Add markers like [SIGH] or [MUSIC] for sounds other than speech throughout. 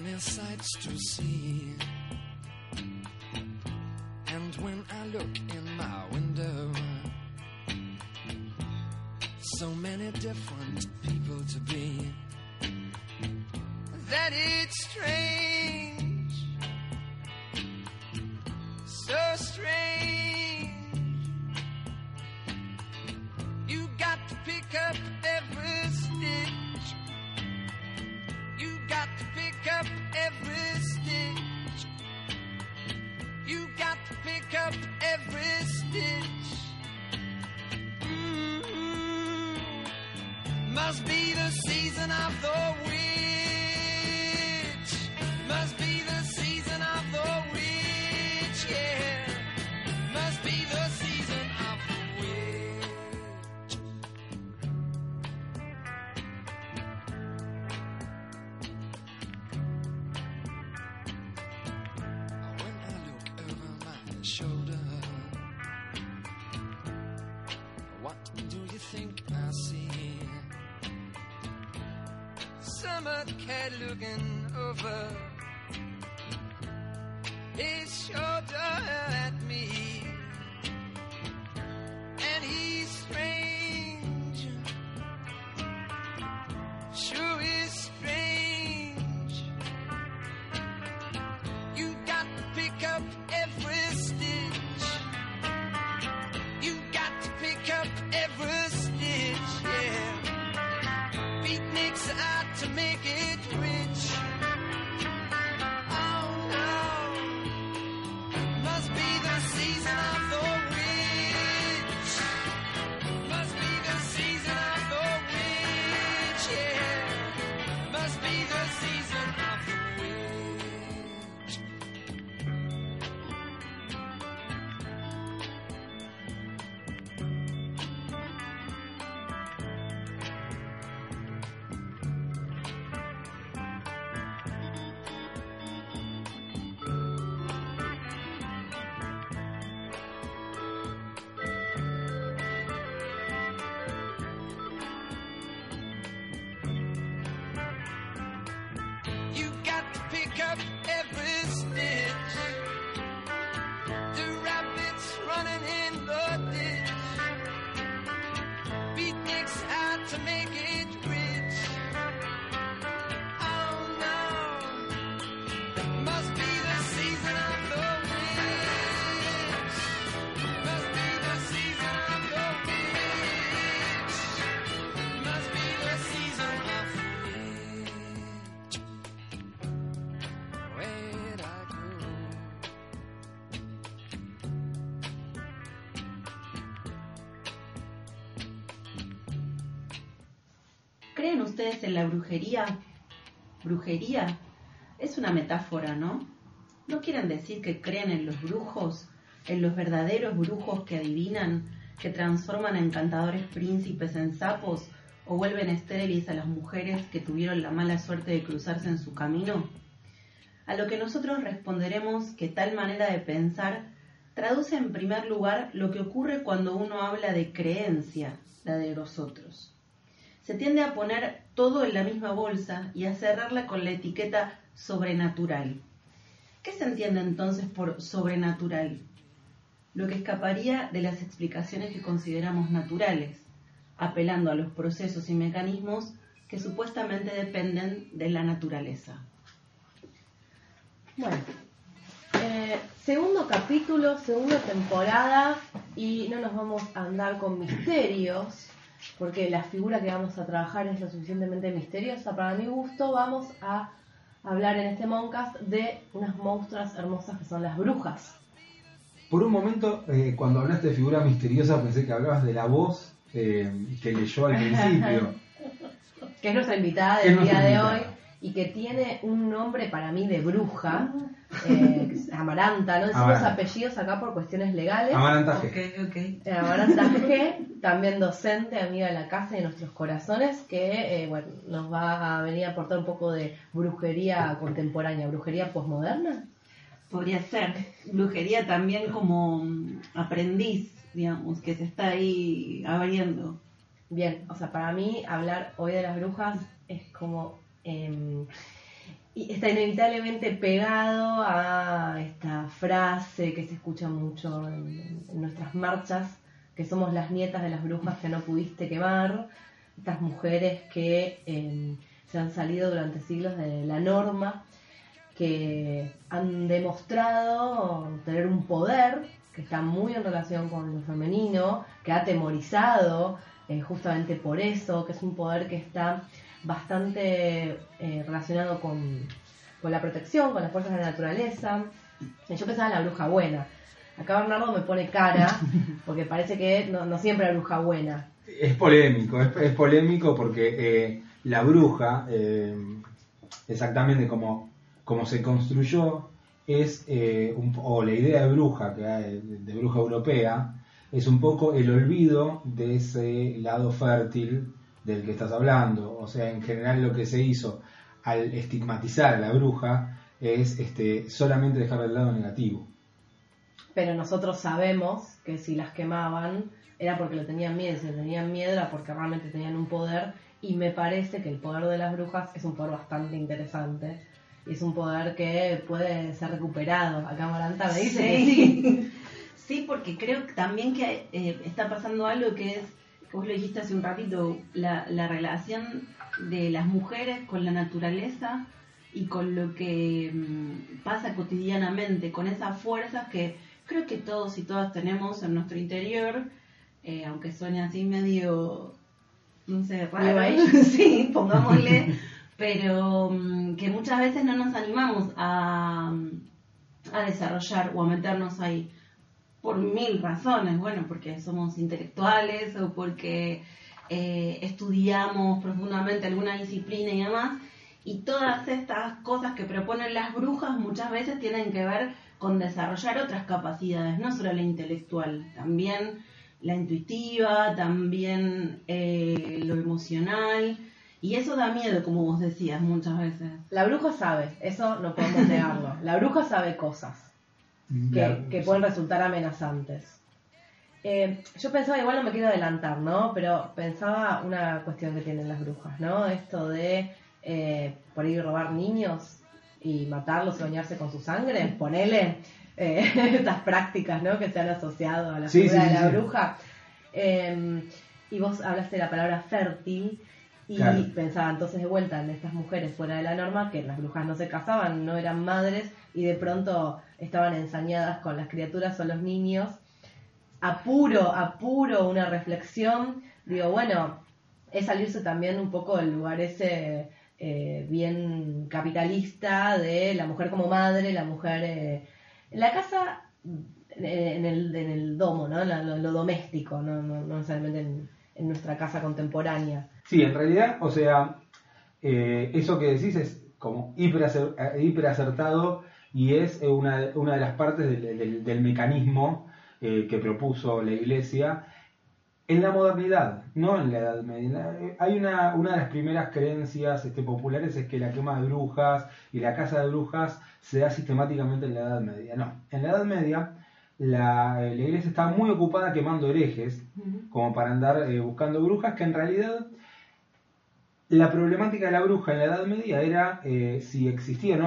many sights to see. And when I look ¿Creen ustedes en la brujería? ¿Brujería? Es una metáfora, ¿no? ¿No quieren decir que creen en los brujos, en los verdaderos brujos que adivinan, que transforman a encantadores príncipes en sapos o vuelven estériles a las mujeres que tuvieron la mala suerte de cruzarse en su camino? A lo que nosotros responderemos que tal manera de pensar traduce en primer lugar lo que ocurre cuando uno habla de creencia, la de los otros se tiende a poner todo en la misma bolsa y a cerrarla con la etiqueta sobrenatural. ¿Qué se entiende entonces por sobrenatural? Lo que escaparía de las explicaciones que consideramos naturales, apelando a los procesos y mecanismos que supuestamente dependen de la naturaleza. Bueno, eh, segundo capítulo, segunda temporada y no nos vamos a andar con misterios porque la figura que vamos a trabajar es lo suficientemente misteriosa para mi gusto. Vamos a hablar en este Moncast de unas monstruas hermosas que son las brujas. Por un momento, eh, cuando hablaste de figura misteriosa, pensé que hablabas de la voz eh, que leyó al principio. [LAUGHS] Que es nuestra invitada del día de hoy y que tiene un nombre para mí de bruja, es Amaranta. No decimos Amaranta. apellidos acá por cuestiones legales. Amaranta G. Ok, ok. Eh, Amaranta G, también docente, amiga de la casa y de nuestros corazones, que eh, bueno, nos va a venir a aportar un poco de brujería contemporánea, brujería posmoderna. Podría ser. Brujería también como mm, aprendiz, digamos, que se está ahí abriendo. Bien, o sea, para mí hablar hoy de las brujas es como em, y está inevitablemente pegado a esta frase que se escucha mucho en, nuestras marchas, que somos las nietas de las brujas que no pudiste quemar, estas mujeres que eh, se han salido durante siglos de la norma, que han demostrado tener un poder que está muy en relación con lo femenino, que ha atemorizado eh, justamente por eso, que es un poder que está bastante eh, relacionado con, con la protección, con las fuerzas de la naturaleza. Yo pensaba en la bruja buena. Acá Bernardo me pone cara, [LAUGHS] porque parece que no, no siempre la bruja buena. Es polémico, es, es polémico porque eh, la bruja, eh, exactamente como, como se construyó, es, eh, un- o la idea de bruja, que hay, de bruja europea, es un poco el olvido de ese lado fértil del que estás hablando. O sea, en general lo que se hizo al estigmatizar a la bruja es este, solamente dejar el lado negativo. Pero nosotros sabemos que si las quemaban era porque lo tenían miedo, si lo tenían miedo era porque realmente tenían un poder y me parece que el poder de las brujas es un poder bastante interesante y es un poder que puede ser recuperado. Acá Maranta me dice que sí. [LAUGHS] Sí, porque creo que también que eh, está pasando algo que es, vos lo dijiste hace un ratito, la, la relación de las mujeres con la naturaleza y con lo que mm, pasa cotidianamente, con esas fuerzas que creo que todos y todas tenemos en nuestro interior, eh, aunque suene así medio, no sé, raro, [LAUGHS] sí, pongámosle, pero mm, que muchas veces no nos animamos a, a desarrollar o a meternos ahí por mil razones, bueno, porque somos intelectuales o porque eh, estudiamos profundamente alguna disciplina y demás, y todas estas cosas que proponen las brujas muchas veces tienen que ver con desarrollar otras capacidades, no solo la intelectual, también la intuitiva, también eh, lo emocional, y eso da miedo, como vos decías muchas veces. La bruja sabe, eso no podemos negarlo. La bruja sabe cosas. Que, pueden resultar amenazantes. Eh, yo pensaba, igual no me quiero adelantar, ¿no? Pero pensaba una cuestión que tienen las brujas, ¿no? Esto de eh, por ahí robar niños y matarlos y bañarse con su sangre, ponele eh, [LAUGHS] estas prácticas, ¿no? Que se han asociado a la figura sí, de la sí. bruja. Eh, y vos hablaste de la palabra fértil y Claro. pensaba entonces de vuelta en estas mujeres fuera de la norma, que las brujas no se casaban, no eran madres y de pronto estaban ensañadas con las criaturas o los niños. Apuro, apuro una reflexión. Digo, bueno, es salirse también un poco del lugar ese eh, bien capitalista de la mujer como madre, la mujer eh, en la casa, eh, en el, en el domo, ¿no? La- lo, lo doméstico, no, no, no necesariamente en, en nuestra casa contemporánea. Sí, en realidad, o sea, eh, eso que decís es como hiper, eh, acertado y es una, una de las partes del, del- del mecanismo eh, que propuso la Iglesia en la modernidad, no en la Edad Media. Eh, Hay una, una de las primeras creencias este, populares es que la quema de brujas y la caza de brujas se da sistemáticamente en la Edad Media. No, en la Edad Media la, la Iglesia estaba muy ocupada quemando herejes como para andar eh, buscando brujas, que en realidad la problemática de la bruja en la Edad Media era eh, si existía o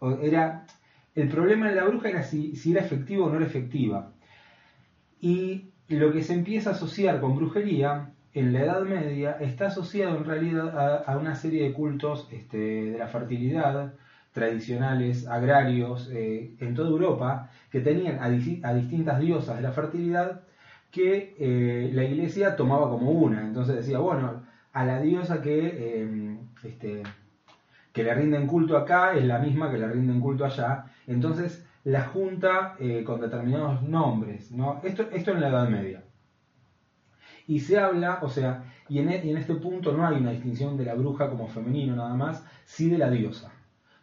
no. Era, el problema de la bruja era si, era efectiva o no era efectiva. Y lo que se empieza a asociar con brujería en la Edad Media está asociado en realidad a, una serie de cultos este, de la fertilidad tradicionales, agrarios, eh, en toda Europa, que tenían a distintas diosas de la fertilidad que eh, la iglesia tomaba como una. Entonces decía, bueno, a la diosa que, eh, este, que le rinden culto acá es la misma que le rinden culto allá. Entonces la junta eh, con determinados nombres. ¿no? Esto, esto en la Edad Media. Y se habla, o sea, y en, e- y en este punto no hay una distinción de la bruja como femenino nada más, sí de la diosa.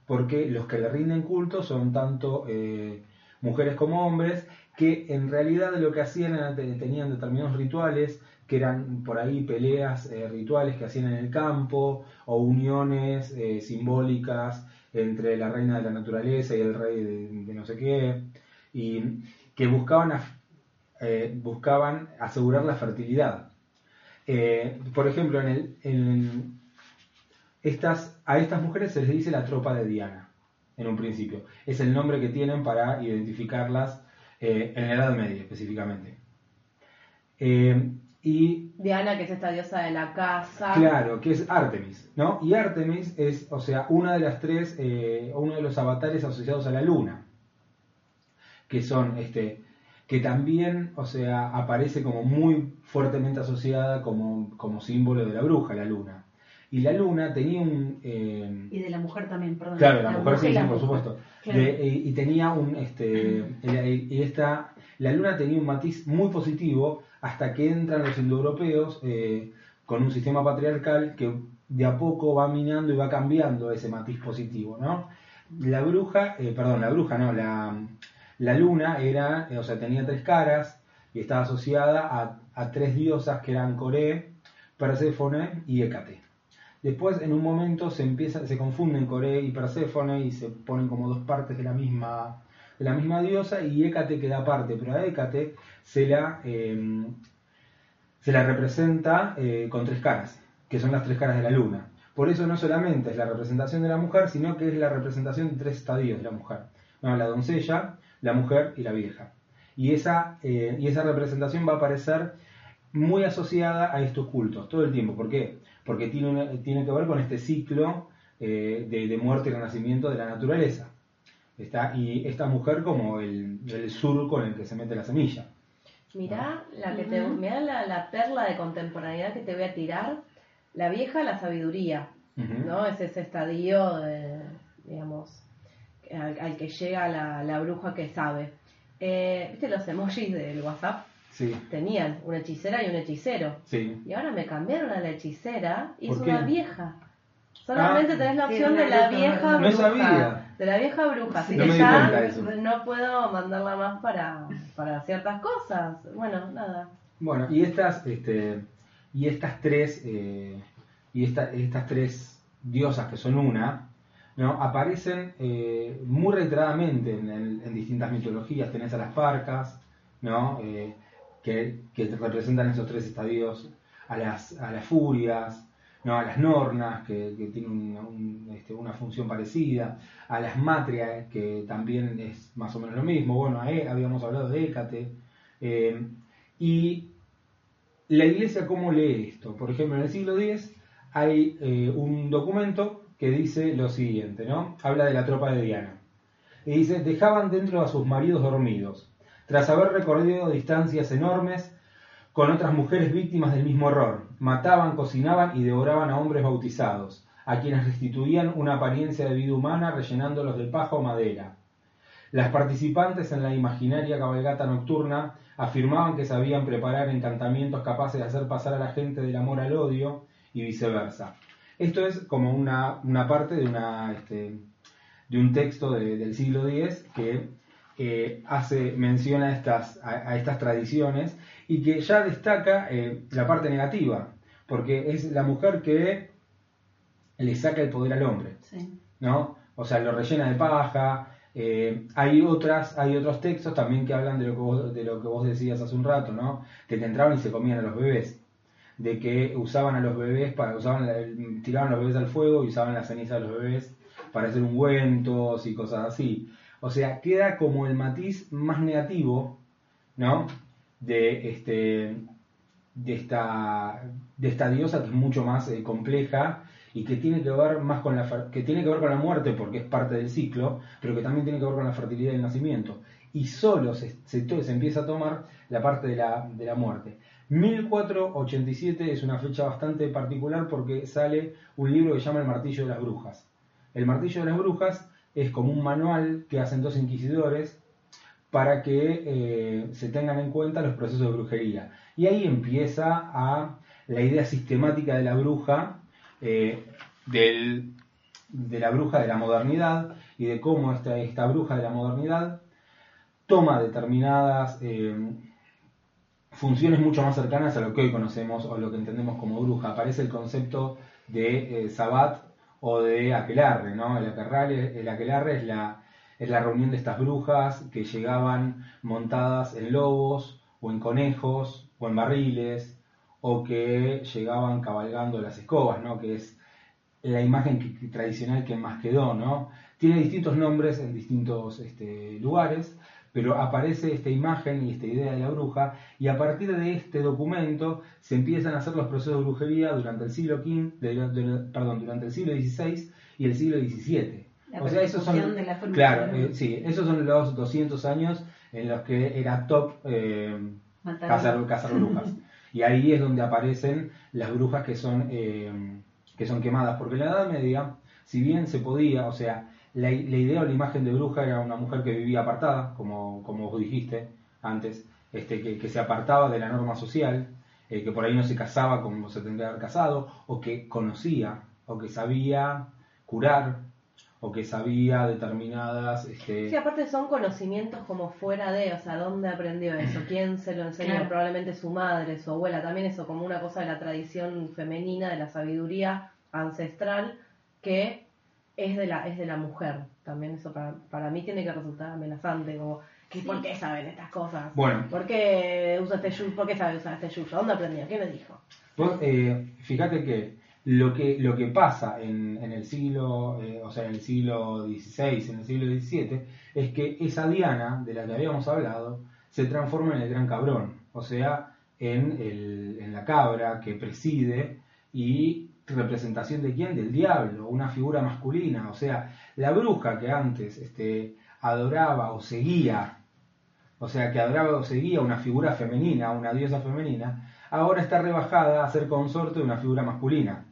Porque los que le rinden culto son tanto eh, mujeres como hombres, que en realidad lo que hacían tenían determinados rituales, que eran por ahí peleas eh, rituales que hacían en el campo, o uniones eh, simbólicas entre la reina de la naturaleza y el rey de, no sé qué, y que buscaban, eh, buscaban asegurar la fertilidad. Por ejemplo, en el, en, estas, a estas mujeres se les dice la tropa de Diana, en un principio. Es el nombre que tienen para identificarlas en la Edad Media específicamente. Y Diana, que es esta diosa de la casa. Claro, que es Artemis, ¿no? Y Artemis es, o sea, una de las tres, eh, uno de los avatares asociados a la luna, que son, este, que también, o sea, aparece como muy fuertemente asociada como, como símbolo de la bruja, la luna. Y la luna tenía un... eh, Y de la mujer también, perdón. Claro, la, mujer bruja sí, la por supuesto. Claro. De- y, y tenía un, este, y- y esta, la luna tenía un matiz muy positivo hasta que entran los indoeuropeos eh, con un sistema patriarcal que de a poco va minando y va cambiando ese matiz positivo, ¿no? La bruja, eh, perdón, la bruja no, la, la luna era, eh, o sea, tenía tres caras y estaba asociada a, tres diosas que eran Coré, Perséfone y Hécate. Después, en un momento, se empieza, se confunden Coré y Perséfone y se ponen como dos partes de la misma, de la misma diosa y Hécate queda aparte, pero a Hécate se la, eh, se la representa eh, con tres caras, que son las tres caras de la luna. Por eso no solamente es la representación de la mujer, sino que es la representación de tres estadios de la mujer. La doncella, la mujer y la vieja. Y esa, eh, y esa representación va a aparecer muy asociada a estos cultos todo el tiempo. ¿Por qué? Porque tiene, tiene que ver con este ciclo de muerte y renacimiento de la naturaleza. Está, y esta mujer como el, el surco en el que se mete la semilla. Mirá, la, que te, mirá la, la perla de contemporaneidad que te voy a tirar. La vieja, la sabiduría. ¿no? Es ese estadio, de, digamos, al, al que llega la, la bruja que sabe. Eh, ¿Viste los emojis del WhatsApp? Sí, Tenían una hechicera y un hechicero. sí. Y ahora me cambiaron a la hechicera y es ¿Por una vieja. Solamente Ah. tenés la opción de la bruja. vieja No bruja. sabía. De la vieja bruja. Así No di de eso. no puedo mandarla más para, para ciertas cosas. Bueno, nada. Bueno, y estas, este, y estas tres, eh, y esta- estas tres diosas que son una, ¿no? aparecen eh, muy reiteradamente en, en- en distintas mitologías. Tenés a las parcas, ¿no? Eh, que, que representan esos tres estadios, a las, a las furias, ¿no? a las nornas, que, que tienen una, un- este, una función parecida, a las matrias, que también es más o menos lo mismo. Bueno, ahí habíamos hablado de Hécate. eh, y la iglesia, ¿cómo lee esto? Por ejemplo, en el siglo X hay eh, un documento que dice lo siguiente, ¿no? Habla de la tropa de Diana. Y dice, dejaban dentro a sus maridos dormidos, tras haber recorrido distancias enormes con otras mujeres víctimas del mismo error. Mataban, cocinaban y devoraban a hombres bautizados, a quienes restituían una apariencia de vida humana rellenándolos de paja o madera. Las participantes en la imaginaria cabalgata nocturna afirmaban que sabían preparar encantamientos capaces de hacer pasar a la gente del amor al odio y viceversa. Esto es como una, una parte de, una, este, de un texto de- del siglo X que eh, hace mención a estas, a estas tradiciones y que ya destaca eh, la parte negativa, porque es la mujer que le saca el poder al hombre. Sí. ¿no? O sea, lo rellena de paja. eh, hay otras, hay otros textos también que hablan de lo que vos, de lo que vos decías hace un rato, ¿no? De que entraban y se comían a los bebés, de que usaban a los bebés para, usaban, el- tiraban a los bebés al fuego y usaban la ceniza de los bebés para hacer ungüentos y cosas así. O sea, queda como el matiz más negativo, ¿no? De este de esta de esta diosa que es mucho más eh, compleja y que tiene que ver más con la que tiene que ver con la muerte porque es parte del ciclo, pero que también tiene que ver con la fertilidad y el nacimiento. Y solo se, se empieza a tomar la parte de la, de la muerte. 1487 es una fecha bastante particular porque sale un libro que se llama El martillo de las brujas. El martillo de las brujas es como un manual que hacen dos inquisidores para que eh, se tengan en cuenta los procesos de brujería. Y ahí empieza a la idea sistemática de la bruja, eh, de la bruja de la modernidad y de cómo esta, esta bruja de la modernidad toma determinadas eh, funciones mucho más cercanas a lo que hoy conocemos o lo que entendemos como bruja. Aparece el concepto de eh, Sabbat o de aquelarre, ¿no? El aquelarre, el aquelarre es la, es la reunión de estas brujas que llegaban montadas en lobos o en conejos o en barriles o que llegaban cabalgando las escobas, ¿no? Que es la imagen que- tradicional que más quedó, ¿no? Tiene distintos nombres en distintos este, lugares, pero aparece esta imagen y esta idea de la bruja, y a partir de este documento se empiezan a hacer los procesos de brujería durante el siglo XV, de- de- perdón, durante el siglo XVI y el siglo XVII. La o sea, esos son, de la claro, eh, sí, esos son los 200 años en los que era top eh, cazar, cazar brujas. [LAUGHS] Y ahí es donde aparecen las brujas que son, eh, que son quemadas. Porque en la Edad Media, si bien se podía, o sea, la, la idea o la imagen de bruja era una mujer que vivía apartada, como, como vos dijiste antes, este, que, se apartaba de la norma social, eh, que por ahí no se casaba como se tendría que haber casado, o que conocía, o que sabía curar, o que sabía determinadas... Este, Sí, aparte son conocimientos como fuera de, o sea, ¿dónde aprendió eso? ¿Quién se lo enseñó? Claro. Probablemente su madre, su abuela, también eso como una cosa de la tradición femenina, de la sabiduría ancestral, que es de la, es de la mujer. También eso para, para mí tiene que resultar amenazante, como, ¿qué- ¿por qué saben estas cosas? Bueno. ¿Por qué usa este yuyo? ¿Por qué sabe usar este yuyo? ¿Dónde aprendió? ¿Quién le dijo? Vos, eh, fíjate que lo que lo que pasa en, en el siglo, eh, o sea, en el siglo XVI, en el siglo XVII, es que esa Diana de la que habíamos hablado se transforma en el gran cabrón, o sea, en, el, en la cabra que preside y representación de quién, del diablo, una figura masculina, o sea, la bruja que antes este, adoraba o seguía o sea, que adoraba o seguía una figura femenina, una diosa femenina, ahora está rebajada a ser consorte de una figura masculina.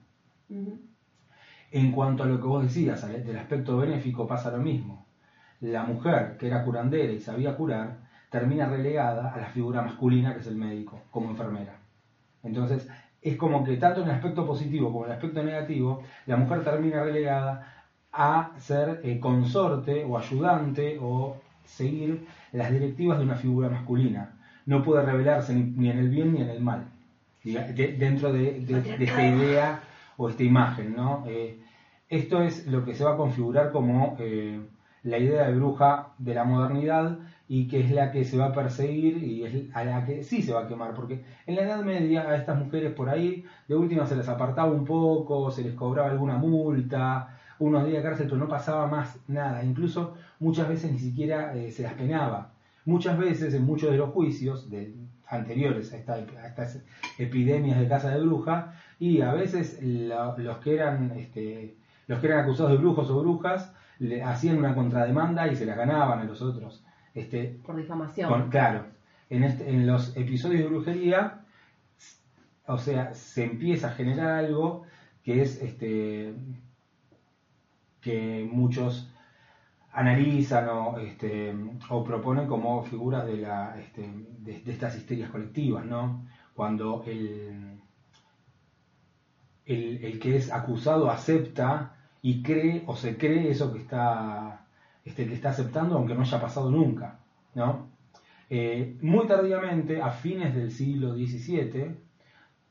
En cuanto a lo que vos decías, del aspecto benéfico pasa lo mismo. La mujer, que era curandera y sabía curar, termina relegada a la figura masculina, que es el médico, como enfermera. Entonces, es como que tanto en el aspecto positivo como en el aspecto negativo, la mujer termina relegada a ser eh, consorte o ayudante o seguir las directivas de una figura masculina. No puede revelarse ni, ni en el bien ni en el mal, diga- de- dentro de, de- de esta idea o esta imagen. ¿no? Eh, esto es lo que se va a configurar como eh, la idea de bruja de la modernidad y que es la que se va a perseguir y es a la que sí se va a quemar, porque en la Edad Media a estas mujeres por ahí de última se les apartaba un poco, se les cobraba alguna multa, unos días de cárcel, pero no pasaba más nada, incluso muchas veces ni siquiera eh, se las penaba. Muchas veces en muchos de los juicios de, anteriores a, a estas epidemias de casa de bruja, y a veces la- los que eran este, los que eran acusados de brujos o brujas le hacían una contrademanda y se las ganaban a los otros. Este, Por difamación. con- claro, en, este, en los episodios de brujería, o sea, se empieza a generar algo que es este que muchos analizan o, este, o proponen como figuras de, la, este, de, de estas histerias colectivas, ¿no? Cuando el, el, el que es acusado acepta y cree o se cree eso que está, este, que está aceptando aunque no haya pasado nunca, ¿no? Eh, muy tardíamente, a fines del siglo XVII,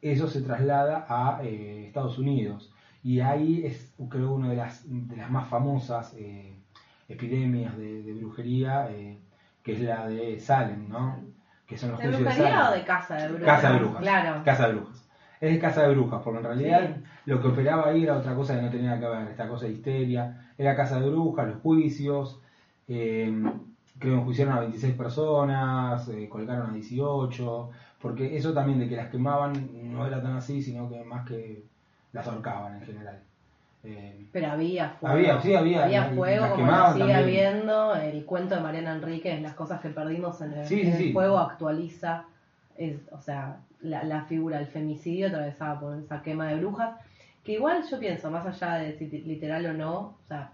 eso se traslada a eh, Estados Unidos y ahí es creo una de las, de las más famosas eh, epidemias de, de brujería eh, que es la de Salem, ¿no? Que son los ¿De juicios de brujería Salem. o de casa de brujas? Casa de brujas. Claro. Casa de brujas. Es de casa de brujas, porque en realidad Sí. lo que operaba ahí era otra cosa que no tenía que ver, esta cosa de histeria. Era casa de brujas, los juicios. eh, creo que enjuiciaron a 26 personas, eh, colgaron a 18, porque eso también de que las quemaban no era tan así, sino que más que las ahorcaban en general. Eh, Pero había fuego. Había, sí, había, y fuego, las como sigue habiendo. El cuento de Mariana Enríquez, las cosas que perdimos en el, Sí, en sí, el fuego, actualiza. Es, o sea, la, la figura del femicidio atravesada por esa quema de brujas. Que igual yo pienso, más allá de si literal o no, o sea,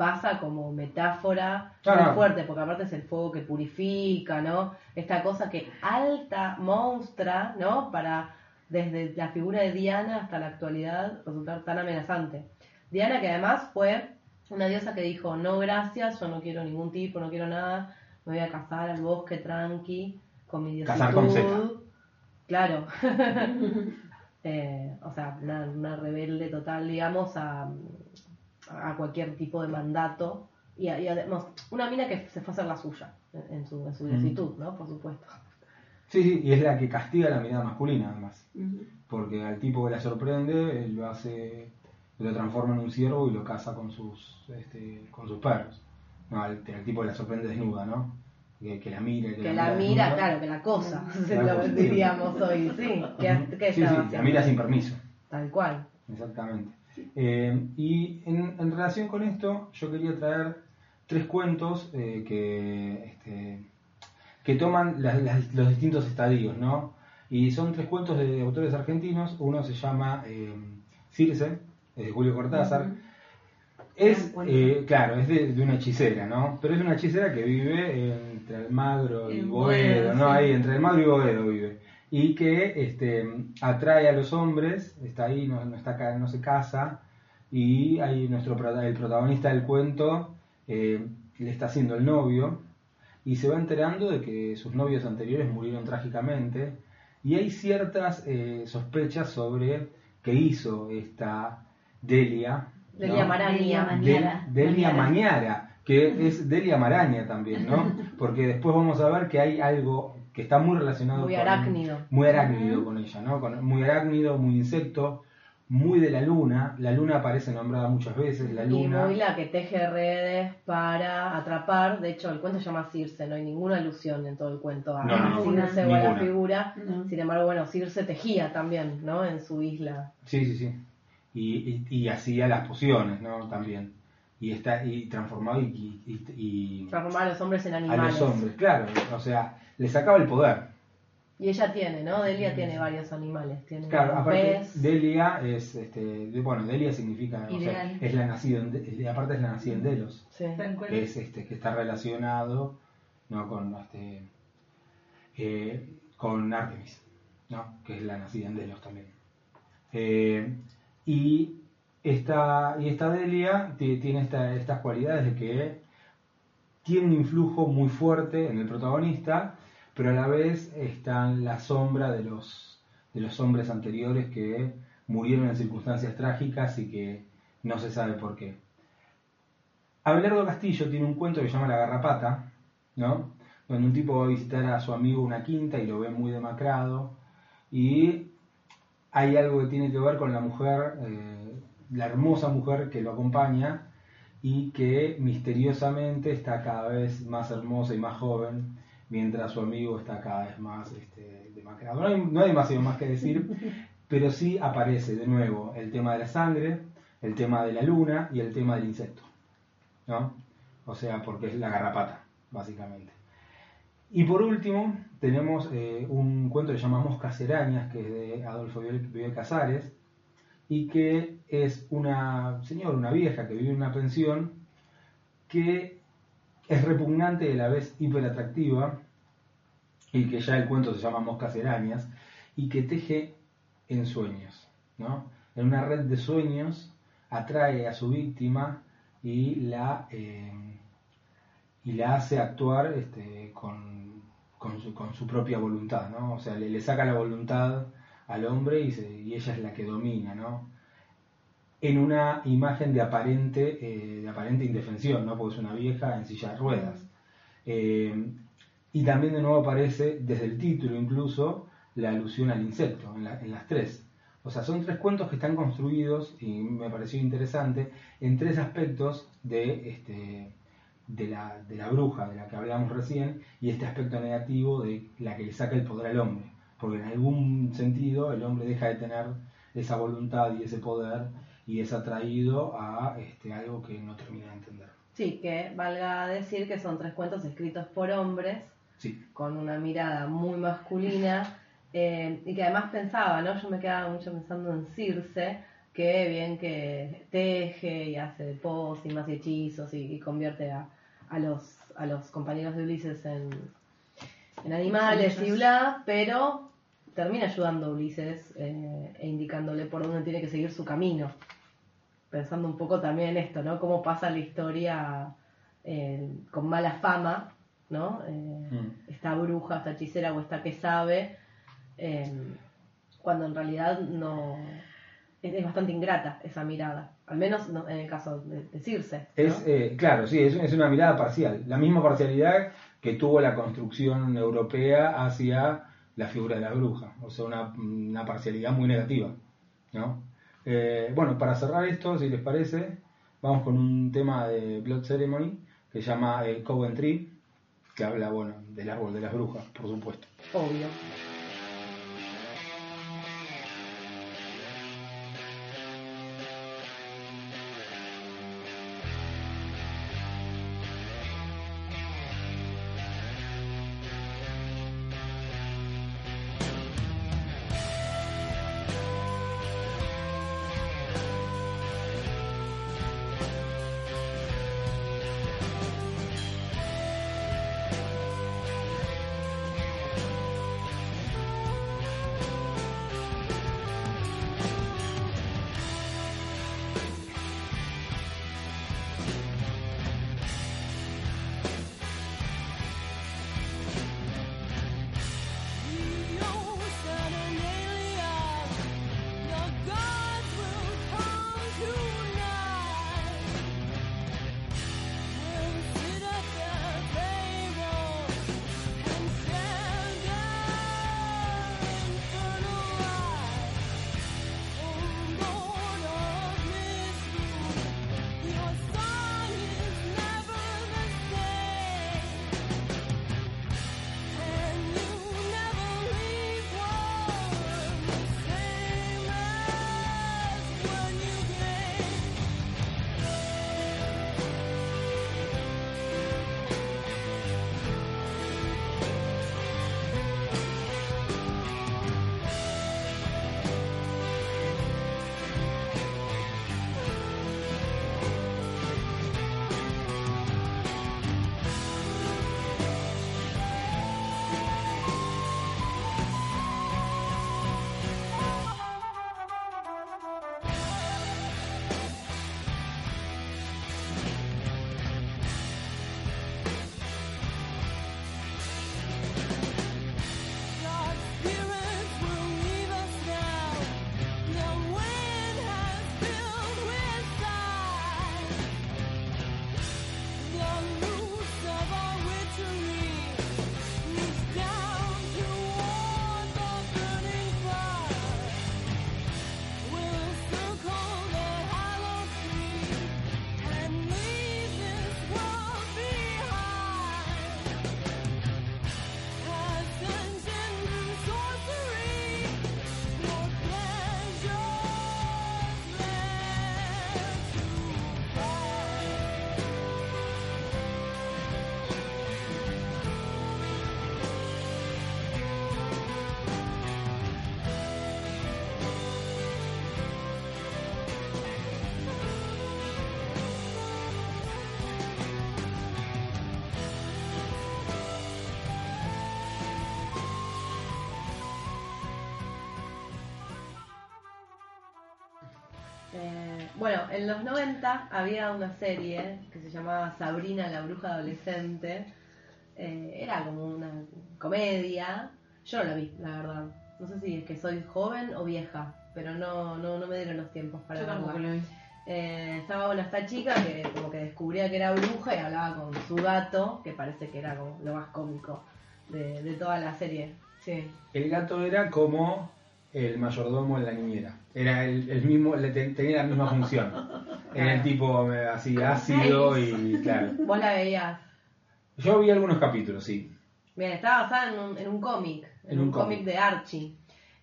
pasa como metáfora muy fuerte, porque aparte es el fuego que purifica, ¿no? Esta cosa que alta, monstrua, ¿no? Para desde la figura de Diana hasta la actualidad resultar tan amenazante. Diana que además fue una diosa que dijo, no gracias, yo no quiero ningún tipo, no quiero nada, me voy a casar al bosque tranqui, con mi diositud. Casar con Z. Claro. [LAUGHS] Eh, o sea, una, una rebelde total, digamos, a, a cualquier tipo de mandato. Y, y además, una mina que se fue a hacer la suya, en, en su, en su Mm. ¿no? Por supuesto. sí, sí, y es la que castiga la mirada masculina además. Porque al tipo que la sorprende él lo hace lo transforma en un ciervo y lo caza con sus, este, con sus perros. No, el, el tipo la sorprende desnuda, ¿no? Que, que la mira, que, Que la mira, claro, que la cosa, La [LAUGHS] lo diríamos hoy, sí. Que, que Sí, la mira sin permiso. Tal cual. Exactamente. Eh, y en, en relación con esto, yo quería traer tres cuentos eh, que, este, que toman las- las- los distintos estadios, ¿no? Y son tres cuentos de autores argentinos. Uno se llama eh, Circe, es de Julio Cortázar. Ujú. Es, Gran cuento. eh, claro, es de, de una hechicera, ¿no? Pero es una hechicera que vive entre Almagro y En Boedo, Boedo, ¿no? sí. Ahí, entre Almagro y Boedo vive. Y que este, atrae a los hombres, está ahí, no, no, está, ca- no se casa, y ahí nuestro, el protagonista del cuento eh, le está haciendo el novio, y se va enterando de que sus novios anteriores murieron trágicamente, y hay ciertas eh, sospechas sobre qué hizo esta Delia. Delia ¿no? Maraña. Delia De- Mañara. Delia Mañara. Que es Delia Maraña también, ¿no? Porque después vamos a ver que hay algo que está muy relacionado Muy con... arácnido. Muy arácnido con ella, ¿no? Con- muy arácnido, muy insecto, muy de la luna. La luna aparece nombrada muchas veces, la Y luna... muy la que teje redes para atrapar. De hecho, el cuento se llama Circe, no hay ninguna alusión en todo el cuento a No, no, Circe o a la figura. No. Sin embargo, bueno, Circe tejía también, ¿no? En su isla. Sí, sí, sí. Y, y, y hacía las pociones, ¿no? También. Y está y transformaba y, y- y- Transformar a los hombres en a animales. los hombres, claro. O sea, le sacaba el poder. Y ella tiene, ¿no? Delia tiene varios animales. Tiene Claro, aparte, pez. Delia es, este, de- bueno, Delia significa, o sea, es la nacida en, aparte es la nacida en Delos, Sí. Que es este, que está relacionado, ¿no? Con este, eh, con Artemis, ¿no? Que es la nacida en Delos también. Eh, y esta, y esta Delia ti- tiene esta- estas cualidades de que tiene un influjo muy fuerte en el protagonista, pero a la vez está en la sombra de los, de los hombres anteriores que murieron en circunstancias trágicas y que no se sabe por qué. Abelardo Castillo tiene un cuento que se llama La Garrapata, ¿no? Donde un tipo va a visitar a su amigo una quinta y lo ve muy demacrado y hay algo que tiene que ver con la mujer, eh, la hermosa mujer que lo acompaña y que misteriosamente está cada vez más hermosa y más joven, mientras su amigo está cada vez más este, demacrado. No hay, no hay demasiado más que decir, [LAUGHS] pero sí aparece de nuevo el tema de la sangre, el tema de la luna y el tema del insecto. ¿no? O sea, porque es la garrapata, básicamente. Y por último, tenemos eh, un cuento que se llama Moscas y Arañas, que es de Adolfo Bioy Casares, y que es una señora, una vieja que vive en una pensión, que es repugnante y a la vez hiperatractiva, y que ya el cuento se llama Moscas y Arañas, y que teje en sueños, ¿no? En una red de sueños atrae a su víctima y la, eh, y la hace actuar este, con, con, su, con su propia voluntad, ¿no? O sea, le, le saca la voluntad al hombre y, y ella es la que domina, ¿no? En una imagen de aparente, eh, de aparente indefensión, ¿no? Porque es una vieja en silla de ruedas. Eh, y también de nuevo aparece, desde el título incluso, la alusión al insecto, en, la- en las tres. O sea, son tres cuentos que están construidos, y me pareció interesante, en tres aspectos de, este, de, la, de la bruja, de la que hablamos recién, y este aspecto negativo de la que le saca el poder al hombre. Porque en algún sentido el hombre deja de tener esa voluntad y ese poder y es atraído a este, algo que no termina de entender. Sí, que valga decir que son tres cuentos escritos por hombres Sí, con una mirada muy masculina eh, y que además pensaba, ¿no? Yo me quedaba mucho pensando en Circe, que bien que teje y hace pos y más hechizos y, y convierte a, a los, a los compañeros de Ulises en, en animales y bla, pero termina ayudando a Ulises eh, e indicándole por dónde tiene que seguir su camino. Pensando un poco también en esto, ¿no? Cómo pasa la historia eh, con mala fama, ¿no? Eh, Mm. Esta bruja, esta hechicera o esta que sabe, eh, cuando en realidad no es, es bastante ingrata esa mirada, al menos no- en el caso de, de Circe. ¿no? Es, eh, claro, sí, es, es una mirada parcial. La misma parcialidad que tuvo la construcción europea hacia la figura de la bruja. O sea, una, una parcialidad muy negativa, ¿no? Eh, bueno, para cerrar esto, si les parece, vamos con un tema de Blood Ceremony que se llama el Coventry, que habla, bueno, del árbol de las brujas, por supuesto. Obvio. Bueno, en los 90 había una serie que se llamaba Sabrina la bruja adolescente. Eh, era como una comedia. Yo no la vi, la verdad. No sé si es que soy joven o vieja, pero no, no, no me dieron los tiempos para Yo tampoco lo vi. Eh, estaba bueno esta chica que como que descubría que era bruja y hablaba con su gato, que parece que era como lo más cómico de, de toda la serie. Sí. El gato era como el mayordomo en la niñera. Era el, el mismo, le te- tenía la misma función. Era el tipo eh, así ácido y claro. Vos la veías. Yo vi algunos capítulos, sí. Bien, está basada en un, en un cómic, en, En un, un cómic cómic. de Archie.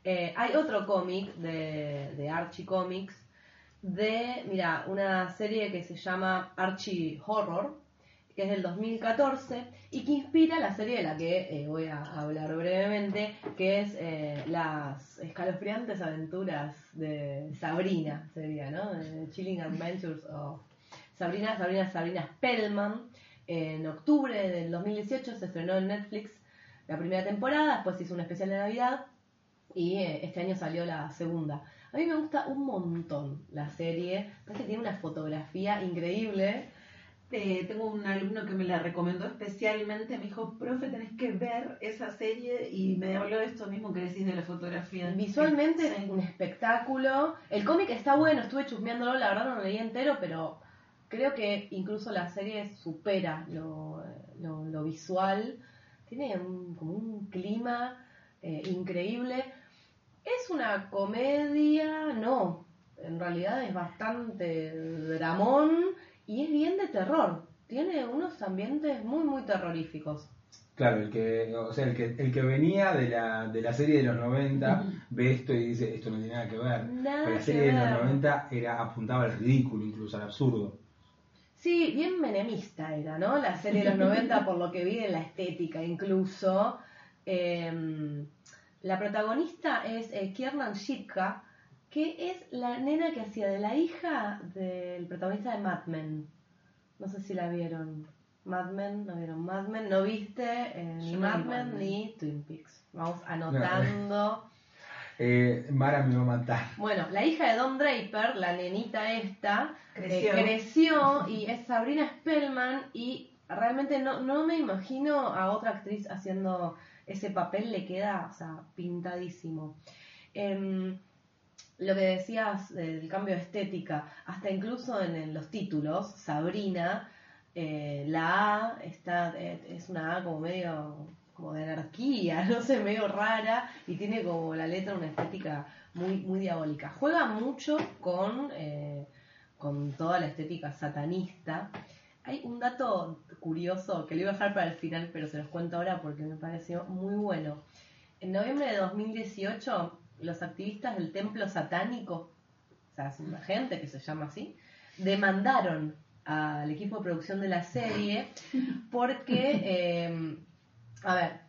Eh, hay otro cómic de, de Archie Comics de, mira, una serie que se llama Archie Horror, que es del 2014 y que inspira la serie de la que eh, voy a hablar brevemente, que es eh, las escalofriantes aventuras de Sabrina, sería, ¿no? Chilling Adventures of Sabrina, Sabrina, Sabrina Spellman. En octubre del 2018 se estrenó en Netflix la primera temporada, después hizo un especial de Navidad y eh, este año salió la segunda. A mí me gusta un montón la serie, parece que tiene una fotografía increíble. Eh, tengo un alumno que me la recomendó especialmente, me dijo, profe, tenés que ver esa serie y me habló de esto mismo que decís de la fotografía. Visualmente Sí. es un espectáculo. El cómic está bueno, estuve chusmeándolo, la verdad no lo leí entero, pero creo que incluso la serie supera lo, lo- lo visual. Tiene un- como un clima eh, increíble. ¿Es una comedia? No. en realidad es bastante dramón y es bien de terror. Tiene unos ambientes muy, muy terroríficos. Claro, el que, o sea, el que, el que venía de la, de la serie de los 90 ve esto y dice, esto no tiene nada que ver. Nada Pero la serie de los ver. 90 era, apuntaba al ridículo, incluso al absurdo. Sí, bien menemista era, ¿no? La serie de los 90, [LAUGHS] por lo que vi en la estética incluso. Eh, la protagonista es eh, Kiernan Shipka, que es la nena que hacía de la hija del protagonista de Mad Men. No sé si la vieron. Mad Men, ¿no vieron Mad Men? ¿No viste eh, ni Mad Men ni Twin Peaks? Vamos anotando. [LAUGHS] Eh, Mara me va a matar. Bueno, la hija de Don Draper, la nenita esta, Creció. eh, creció y es Sabrina Spellman y realmente no, no me imagino a otra actriz haciendo ese papel, le queda o sea, pintadísimo. Em, lo que decías del cambio de estética, hasta incluso en, los títulos, Sabrina, eh, la A está, eh, es una A como medio como de anarquía, [LAUGHS] no sé, medio rara y tiene como la letra una estética muy, muy diabólica. Juega mucho con, eh, con toda la estética satanista. Hay un dato curioso que le iba a dejar para el final, pero se los cuento ahora porque me pareció muy bueno. En noviembre de 2018, los activistas del templo satánico, o sea, es una gente que se llama así, demandaron al equipo de producción de la serie porque, eh, a ver,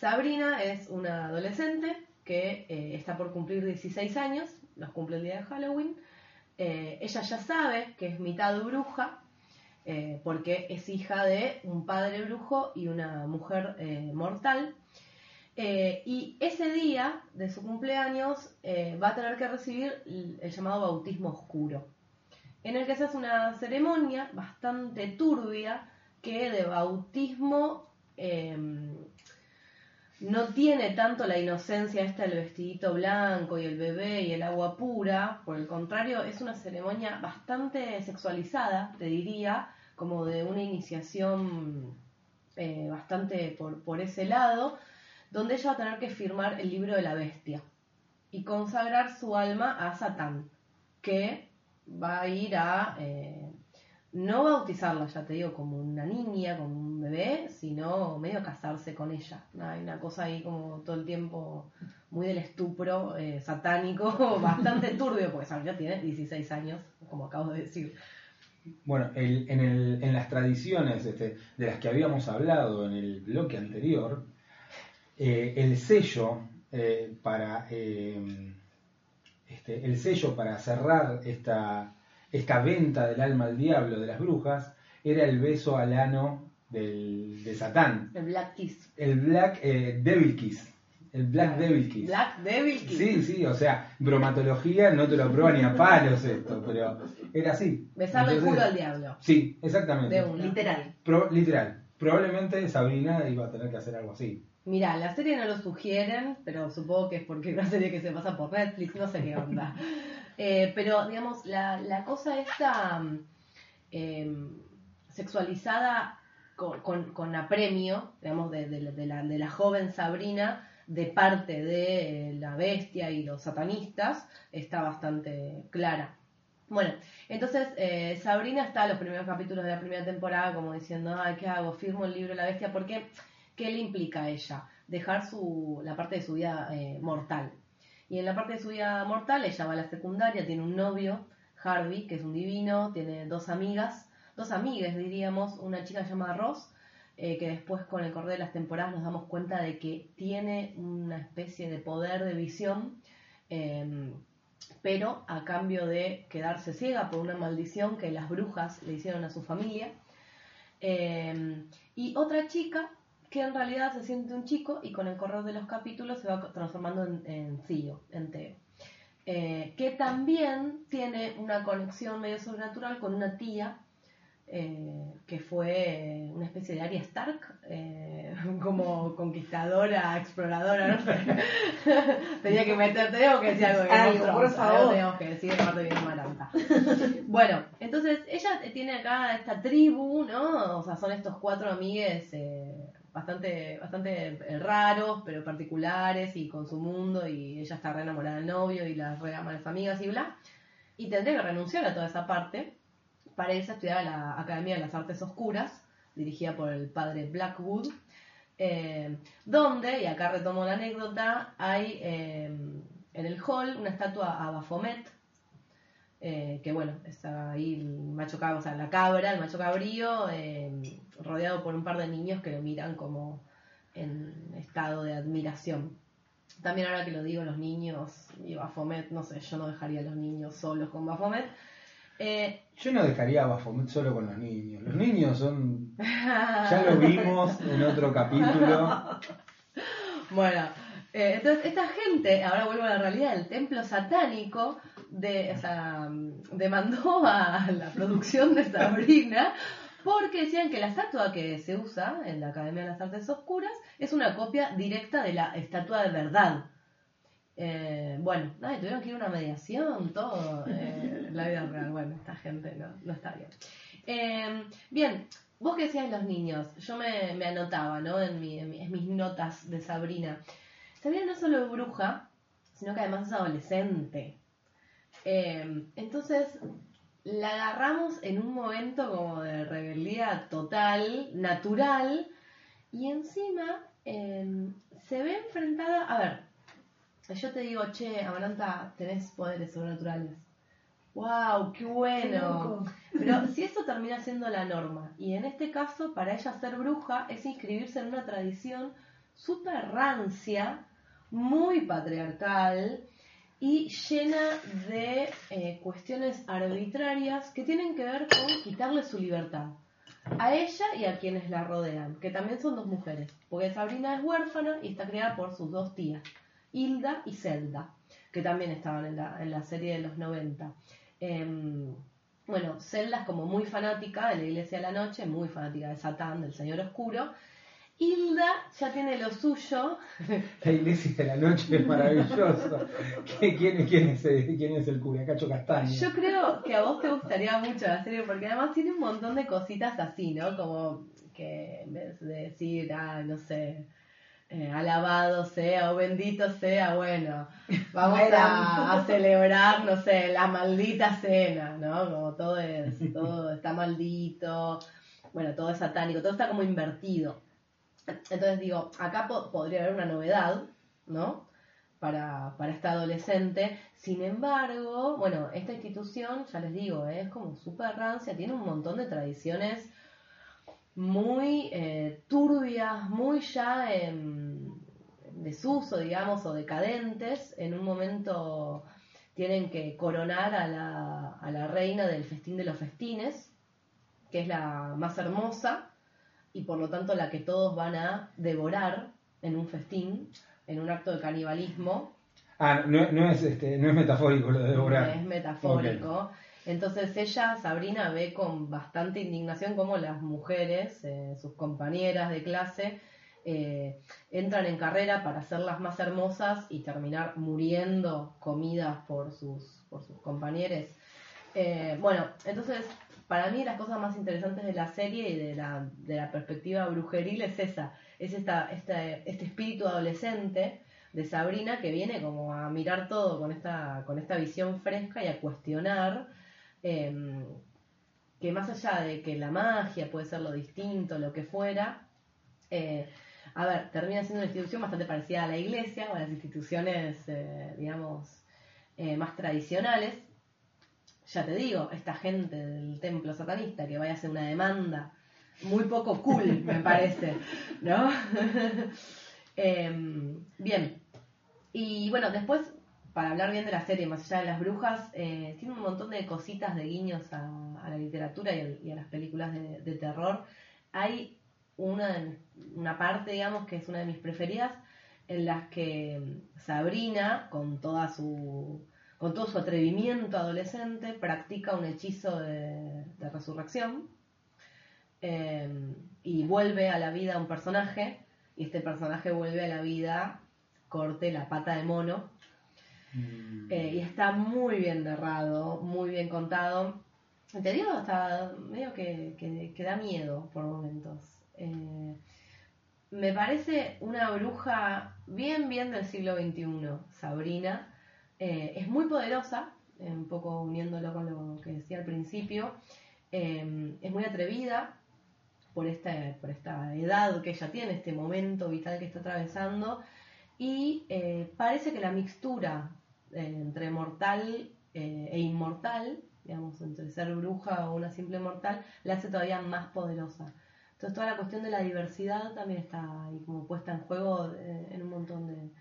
Sabrina es una adolescente que eh, está por cumplir 16 años, los cumple el día de Halloween. Eh, ella ya sabe que es mitad bruja, porque es hija de un padre brujo y una mujer mortal. Eh, y ese día de su cumpleaños eh, va a tener que recibir el, llamado bautismo oscuro, en el que se hace una ceremonia bastante turbia que de bautismo eh, no tiene tanto la inocencia esta del vestidito blanco y el bebé y el agua pura, por el contrario, es una ceremonia bastante sexualizada, te diría, como de una iniciación eh, bastante por ese lado, donde ella va a tener que firmar el libro de la bestia y consagrar su alma a Satán, que va a ir a eh, no bautizarla, ya te digo, como una niña, como un bebé, sino medio casarse con ella. Hay una cosa ahí como todo el tiempo muy del estupro eh, satánico, [LAUGHS] bastante turbio, porque Sabrina tiene 16 años, como acabo de decir. Bueno, en las tradiciones este, de las que habíamos hablado en el bloque anterior, eh, el sello eh, para eh, este, el sello para cerrar esta, esta venta del alma al diablo de las brujas era el beso al ano del, de Satán, El Black Kiss. el Black eh, Devil Kiss, el Black Devil Kiss. Black Devil Kiss. Sí, sí, o sea, bromatología no te lo prueba ni a palos esto, pero era así. Besarle el culo al diablo. Sí, exactamente. De. Literal. Pro- literal. Probablemente Sabrina iba a tener que hacer algo así. Mira, la serie no lo sugieren, pero supongo que es porque es una serie que se pasa por Netflix, no sé qué onda. [LAUGHS] Eh, pero, digamos, la, la cosa esta mm, em, sexualizada con, con, con apremio, digamos, de, de la- de la, de la joven Sabrina, de parte de eh, la bestia y los satanistas, está bastante clara. Bueno, entonces eh, Sabrina está en los primeros capítulos de la primera temporada como diciendo, ay, ¿qué hago? Firmo el libro de la bestia, porque ¿qué le implica a ella? Dejar la parte de su vida eh, mortal. Y en la parte de su vida mortal, ella va a la secundaria, tiene un novio, Harvey, que es un divino, tiene dos amigas, dos amigas diríamos, una chica llamada Ross, eh, que después con el correr de las temporadas nos damos cuenta de que tiene una especie de poder de visión, eh, pero a cambio de quedarse ciega por una maldición que las brujas le hicieron a su familia. Eh, y otra chica que en realidad se siente un chico y con el correr de los capítulos se va transformando en, en en Theo. Eh, que también tiene una conexión medio sobrenatural con una tía eh, que fue eh, una especie de Arya Stark, eh, [LAUGHS] como conquistadora, exploradora, no sé. [LAUGHS] Tenía que meter, tenemos que decir algo de Game of por favor. Tenemos que decir aparte bien Maranta. [LAUGHS] Bueno, entonces ella tiene acá esta tribu, ¿no? O sea, son estos cuatro amigues eh, bastante, bastante eh, raros, pero particulares y con su mundo, y ella está re enamorada del novio y las re ama las amigas y bla. y tendría que renunciar a toda esa parte para irse a estudiar a la Academia de las Artes Oscuras, dirigida por el padre Blackwood, eh, donde, y acá retomo la anécdota, hay eh, en el hall una estatua a Baphomet, eh, que bueno, está ahí el macho cabrío, o sea, la cabra, el macho cabrío, eh, rodeado por un par de niños que lo miran como en estado de admiración. También ahora que lo digo, los niños y Baphomet, no sé, yo no dejaría a los niños solos con Baphomet. Eh, Yo no dejaría a Baphomet solo con los niños. Los niños son. Ya lo vimos en otro capítulo. [LAUGHS] Bueno, eh, entonces esta gente, ahora vuelvo a la realidad, el templo satánico de, o sea, demandó a la producción de Sabrina [LAUGHS] porque decían que la estatua que se usa en la Academia de las Artes Oscuras es una copia directa de la estatua de verdad. Eh, bueno, tuvieron que ir a una mediación, todo, eh, la vida real. Bueno, esta gente no, no está bien. Eh, bien, vos que decías los niños, yo me, me anotaba, ¿no? Mi- en mis notas de Sabrina. Sabrina no solo es bruja, sino que además es adolescente. Eh, entonces, la agarramos en un momento como de rebeldía total, natural, y encima eh, se ve enfrentada, a ver, yo te digo, che, Amaranta, tenés poderes sobrenaturales. ¡Wow! ¡Qué bueno! Pero si eso termina siendo la norma, y en este caso, para ella ser bruja es inscribirse en una tradición súper rancia, muy patriarcal y llena de eh, cuestiones arbitrarias que tienen que ver con quitarle su libertad a ella y a quienes la rodean, que también son dos mujeres, porque Sabrina es huérfana y está criada por sus dos tías, Hilda y Zelda, que también estaban en la, en la serie de los 90. Em, bueno, Zelda es como muy fanática de la Iglesia de la Noche, muy fanática de Satán, del Señor Oscuro. Hilda ya tiene lo suyo, [LAUGHS] La iglesia de la noche es maravilloso. [LAUGHS] ¿Qué- ¿Quién, quién, es, el- quién es el cura? Cacho Castaño. Yo creo que a vos te gustaría mucho la serie porque además tiene un montón de cositas así, ¿no? Como que en vez de decir, ah, no sé, eh, alabado sea o bendito sea, bueno, vamos a, a celebrar, no sé, la maldita cena, ¿no? Como todo es, todo está maldito, bueno, todo es satánico, todo está como invertido. Entonces digo, acá po- podría haber una novedad, ¿no? Para, para esta adolescente. Sin embargo, bueno, esta institución, ya les digo, ¿eh? es como súper rancia, tiene un montón de tradiciones muy eh, turbias, muy ya en desuso, digamos, o decadentes. En un momento tienen que coronar a la, a la reina del festín de los festines, que es la más hermosa y por lo tanto la que todos van a devorar en un festín, en un acto de canibalismo. Ah, no, no es, este, no es metafórico lo de devorar. Es metafórico. Entonces ella, Sabrina, ve con bastante indignación cómo las mujeres, eh, sus compañeras de clase, eh, entran en carrera para ser las más hermosas y terminar muriendo comidas por sus, por sus compañeros. Eh, bueno, entonces, para mí las cosas más interesantes de la serie y de la, de la perspectiva brujeril es esa, es esta, esta, este espíritu adolescente de Sabrina que viene como a mirar todo con esta, con esta visión fresca y a cuestionar eh, que más allá de que la magia puede ser lo distinto, lo que fuera, eh, a ver, termina siendo una institución bastante parecida a la iglesia o a las instituciones, eh, digamos, eh, más tradicionales. Ya te digo, esta gente del templo satanista que vaya a hacer una demanda muy poco cool, me parece, ¿no? [LAUGHS] Em, bien, y bueno, después, para hablar bien de la serie, más allá de las brujas, eh, tiene un montón de cositas de guiños a, la literatura y, a las películas de, terror. Hay una, una parte, digamos, que es una de mis preferidas, en las que Sabrina, con toda su con todo su atrevimiento adolescente, practica un hechizo de, de resurrección eh, y vuelve a la vida a un personaje, y este personaje vuelve a la vida, corte la pata de mono, Mm. eh, y está muy bien narrado, muy bien contado. Te digo, hasta medio que, que- que da miedo por momentos. Eh, me parece una bruja bien, bien del siglo XXI, Sabrina. Eh, es muy poderosa, eh, un poco uniéndolo con lo que decía al principio, eh, es muy atrevida por esta, por esta edad que ella tiene, este momento vital que está atravesando, y parece que la mixtura entre mortal e inmortal, digamos, entre ser bruja o una simple mortal, la hace todavía más poderosa. Entonces toda la cuestión de la diversidad también está ahí como puesta en juego en un montón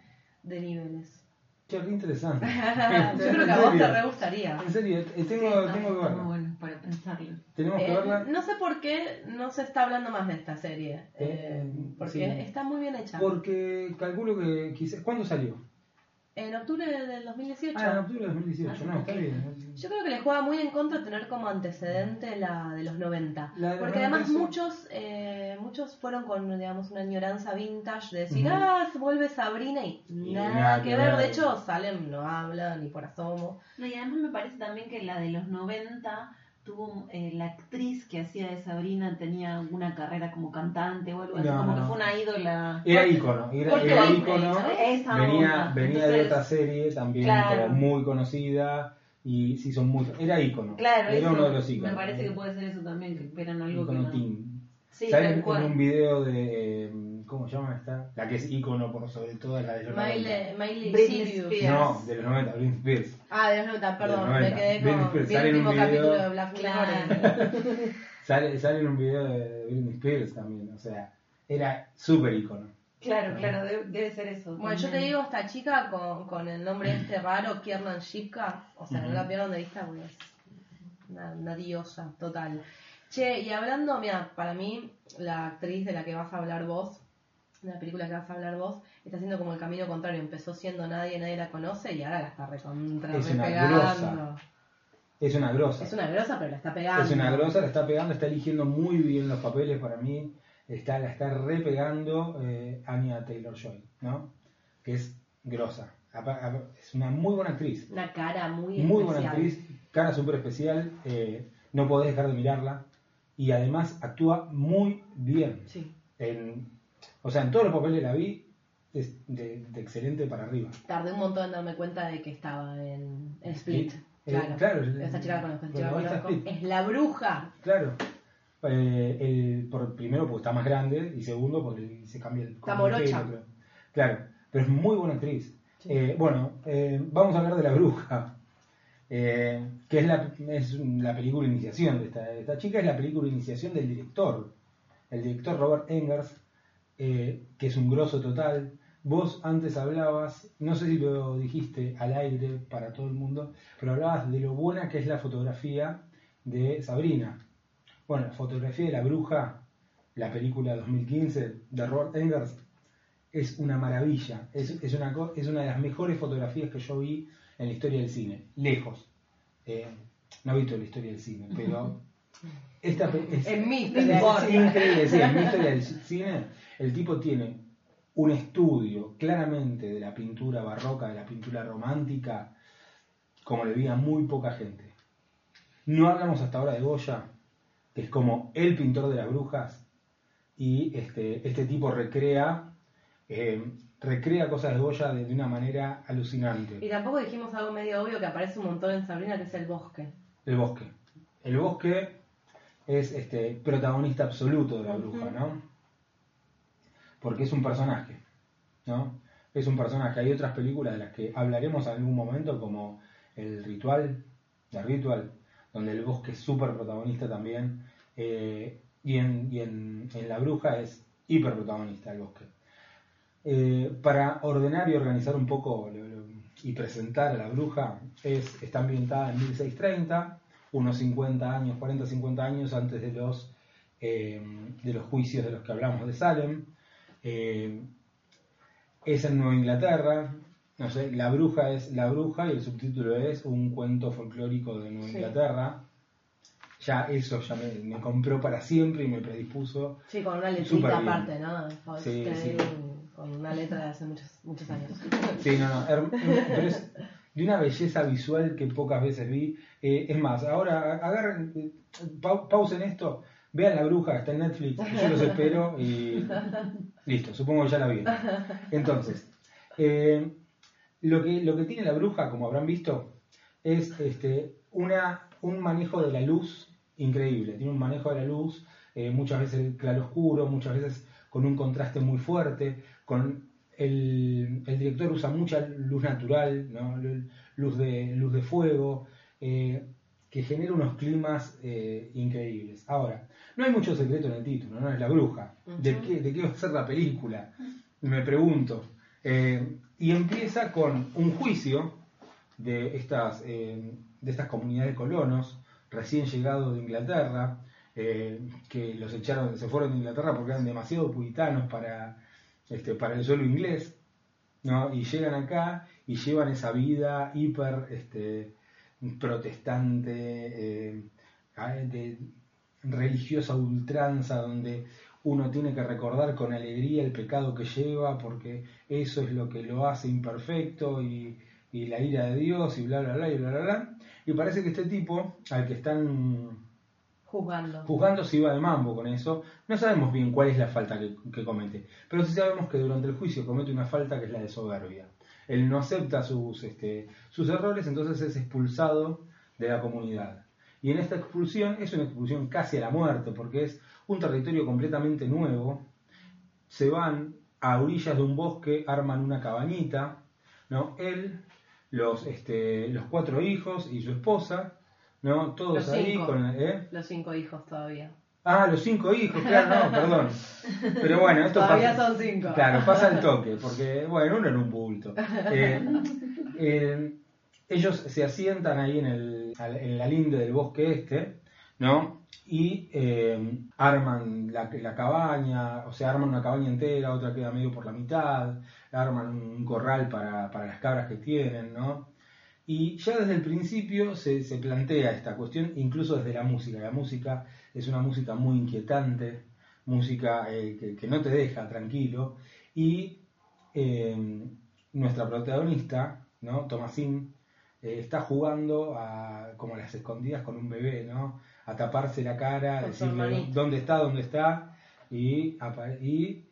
de niveles. Qué re interesante. [LAUGHS] Yo creo que a vos te re gustaría. En serio, eh, tengo, Sí, tengo que verla. bueno para pensarlo. Tenemos que Eh, verla no sé por qué no se está hablando más de esta serie, eh, Eh, porque sí. está muy bien hecha. porque calculo que quizás... ¿Cuándo salió? En octubre del 2018. Ah, en octubre de 2018. Ah, no, está bien. Yo creo que le juega muy en contra tener como antecedente la de los 90. La de los Porque 90 además muchos eh, muchos fueron con, digamos, una añoranza vintage de decir, ah, se vuelve Sabrina y Y nada, nada que ver. De hecho, Salem no habla ni por asomo. No, y además me parece también que la de los 90 tuvo eh, la actriz que hacía de Sabrina tenía una carrera como cantante o algo así, No, como no. que fue una ídola. Era ícono, era, era ícono. esa Venía, venía de otra serie también Claro. como muy conocida y sí son muy... Era ícono. Claro, era eso, uno de los íconos. me parece que puede ser eso también, que esperan algo que Ícono no. teen. Sí, ¿Saben tal en cual. un video de... ¿Cómo se llama esta? La que es ícono por sobre todo es la de los 90. Miley, Miley Britney Cyrus. Spears. No, de los 90, Britney Spears. Ah, de los 90, perdón, De los 90. me quedé con Spears, el último video- capítulo de Black Mirror. Claro. [LAUGHS] Sale, sale en un video de Britney Spears también, o sea, era súper ícono. Claro, claro, debe, debe ser eso. Bueno, yo te digo, esta chica con, con el nombre este raro, Kiernan Shipka, o sea, no la pierdan de vista porque es una, una diosa total. Che, y hablando, mira, para mí, la actriz de la que vas a hablar vos, la película que vas a hablar vos, está haciendo como el camino contrario. Empezó siendo nadie, nadie la conoce y ahora la está recontra Es una repegando. grosa. Es una grosa. Es una grosa, pero la está pegando. Es una grosa, la está pegando, está eligiendo muy bien los papeles para mí. Está, la está repegando eh, Anya Taylor Joy, ¿no? Que es grosa. Es una muy buena actriz. Una cara muy Muy buena especial. actriz, cara súper especial. eh, no podés dejar de mirarla. Y además actúa muy bien. Sí. En, o sea, en todos los papeles la vi de, de excelente para arriba. Tardé un montón en darme cuenta de que estaba en, en Split. Claro. Eh, claro, Esta chica esta. Split. Es la bruja. Claro. Eh, el, por, primero porque está más grande y segundo porque se cambia el Está como el morocha. pelo, creo. Claro, pero es muy buena actriz. Sí. Eh, bueno, vamos a hablar de La Bruja, que es la, es la película de iniciación de esta, de esta chica, es la película iniciación del director, el director Robert Engers, eh, que es un grosso total. Vos antes hablabas, no sé si lo dijiste al aire para todo el mundo, pero hablabas de lo buena que es la fotografía de Sabrina. Bueno, la fotografía de La Bruja, la película 2015 de Robert Engers, es una maravilla. Es, es, una, es una de las mejores fotografías que yo vi en la historia del cine. Lejos. Eh, no he visto la historia del cine, pero [LAUGHS] esta es, En mi es historia del cine. increíble. sí, en mi historia del cine, el tipo tiene un estudio claramente de la pintura barroca, de la pintura romántica, como le vi a muy poca gente. No hablamos hasta ahora de Goya, que es como el pintor de las brujas, y este, este tipo recrea, eh, recrea cosas de Goya de, de una manera alucinante. Y tampoco dijimos algo medio obvio que aparece un montón en Sabrina, que es el bosque. El bosque. El bosque es este protagonista absoluto de la bruja, ¿no? Porque es un personaje, ¿no? Es un personaje. Hay otras películas de las que hablaremos en algún momento, como El Ritual, The Ritual, donde el bosque es súper protagonista también. eh, y en, y en, La Bruja es hiper protagonista el bosque. Eh, para ordenar y organizar un poco y presentar a la bruja, es, está ambientada en 1630, unos 50 años, 40, 50 años antes de los, eh, de los juicios de los que hablamos de Salem. Eh, es en Nueva Inglaterra, no sé, la bruja es la bruja y el subtítulo es un cuento folclórico de Nueva Sí. Inglaterra. Ya eso ya me, me compró para siempre y me predispuso Sí, con una letrita aparte, ¿no? Sí. Con una letra de hace muchos, muchos años. Sí, no, no, her- pero es de una belleza visual que pocas veces vi. Eh, es más, ahora agarren, eh, pau- pausen esto, vean La Bruja, está en Netflix, yo los espero y [LAUGHS] listo, supongo que ya la vi. [LAUGHS] Entonces, eh, lo, que, lo que tiene La Bruja, como habrán visto, es este, una, un manejo de la luz increíble. Tiene un manejo de la luz, eh, muchas veces claro oscuro, muchas veces con un contraste muy fuerte, con el, el director usa mucha luz natural, ¿no? luz, de, luz de fuego, eh, que genera unos climas eh, increíbles. Ahora, no hay mucho secreto en el título, ¿no? Es la bruja. ¿De, qué, ¿De qué va a ser la película? Me pregunto. Eh, y empieza con un juicio de estas, de estas comunidades de colonos recién llegados de Inglaterra, que los echaron, se fueron de Inglaterra porque eran demasiado puritanos para, este, para el suelo inglés, ¿no? y llegan acá y llevan esa vida hiper este, protestante, eh, de religiosa ultranza, donde uno tiene que recordar con alegría el pecado que lleva, porque eso es lo que lo hace imperfecto y, y la ira de Dios y bla, bla, bla, y bla, bla, bla. Y parece que este tipo, al que están Juzgando. Juzgando si va de mambo con eso. No sabemos bien cuál es la falta que, comete, pero sí sabemos que durante el juicio comete una falta que es la de soberbia. Él no acepta sus, este, sus errores, entonces es expulsado de la comunidad. Y en esta expulsión es una expulsión casi a la muerte, porque es un territorio completamente nuevo. Se van a orillas de un bosque, arman una cabañita, ¿no? Él, los, este, los cuatro hijos y su esposa, ¿no? Todos ahí con... ¿eh? Los cinco hijos todavía. Ah, los cinco hijos, claro, no, [LAUGHS] perdón. Pero bueno, esto Todavía son cinco. Claro, pasa el toque, porque, bueno, uno en un bulto. [LAUGHS] Eh, eh, ellos se asientan ahí en, el, en la linde del bosque este, ¿no? Y arman la, cabaña, o sea, arman una cabaña entera, otra queda medio por la mitad, arman un corral para, para las cabras que tienen, ¿no? Y ya desde el principio se, plantea esta cuestión, incluso desde la música. La música es una música muy inquietante, música eh, que, no te deja tranquilo. Y eh, nuestra protagonista, ¿no? Tomasín, eh, está jugando a, como a las escondidas con un bebé, ¿no? A taparse la cara, a decirle dónde está, dónde está. Y y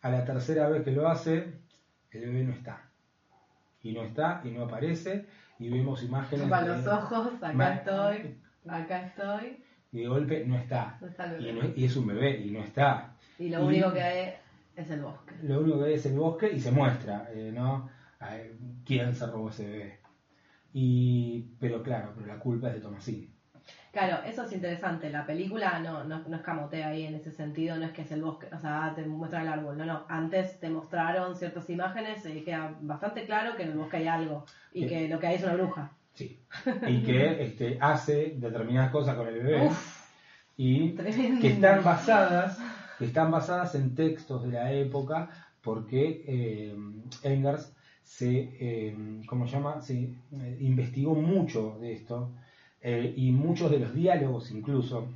a la tercera vez que lo hace, el bebé no está. Y no está, y no aparece y vemos imágenes. Para los ojos, acá estoy, acá estoy. Y de golpe no está. y, es un bebé y no está. Y lo único que hay es el bosque. Lo único que hay es el bosque y se muestra, eh, ¿no? ¿Quién se robó ese bebé? Y, pero claro, pero la culpa es de Tomasín. Claro, eso es interesante. La película no, no, no escamotea ahí en ese sentido, no es que es el bosque, o sea, te muestra el árbol, no, no. Antes te mostraron ciertas imágenes y queda bastante claro que en el bosque hay algo y que lo que hay es una bruja. Sí. Y que [LAUGHS] este, hace determinadas cosas con el bebé. y que están basadas, que están basadas en textos de la época, porque eh, Engers se, eh, ¿cómo se llama? Se eh, investigó mucho de esto eh, y muchos de los diálogos incluso,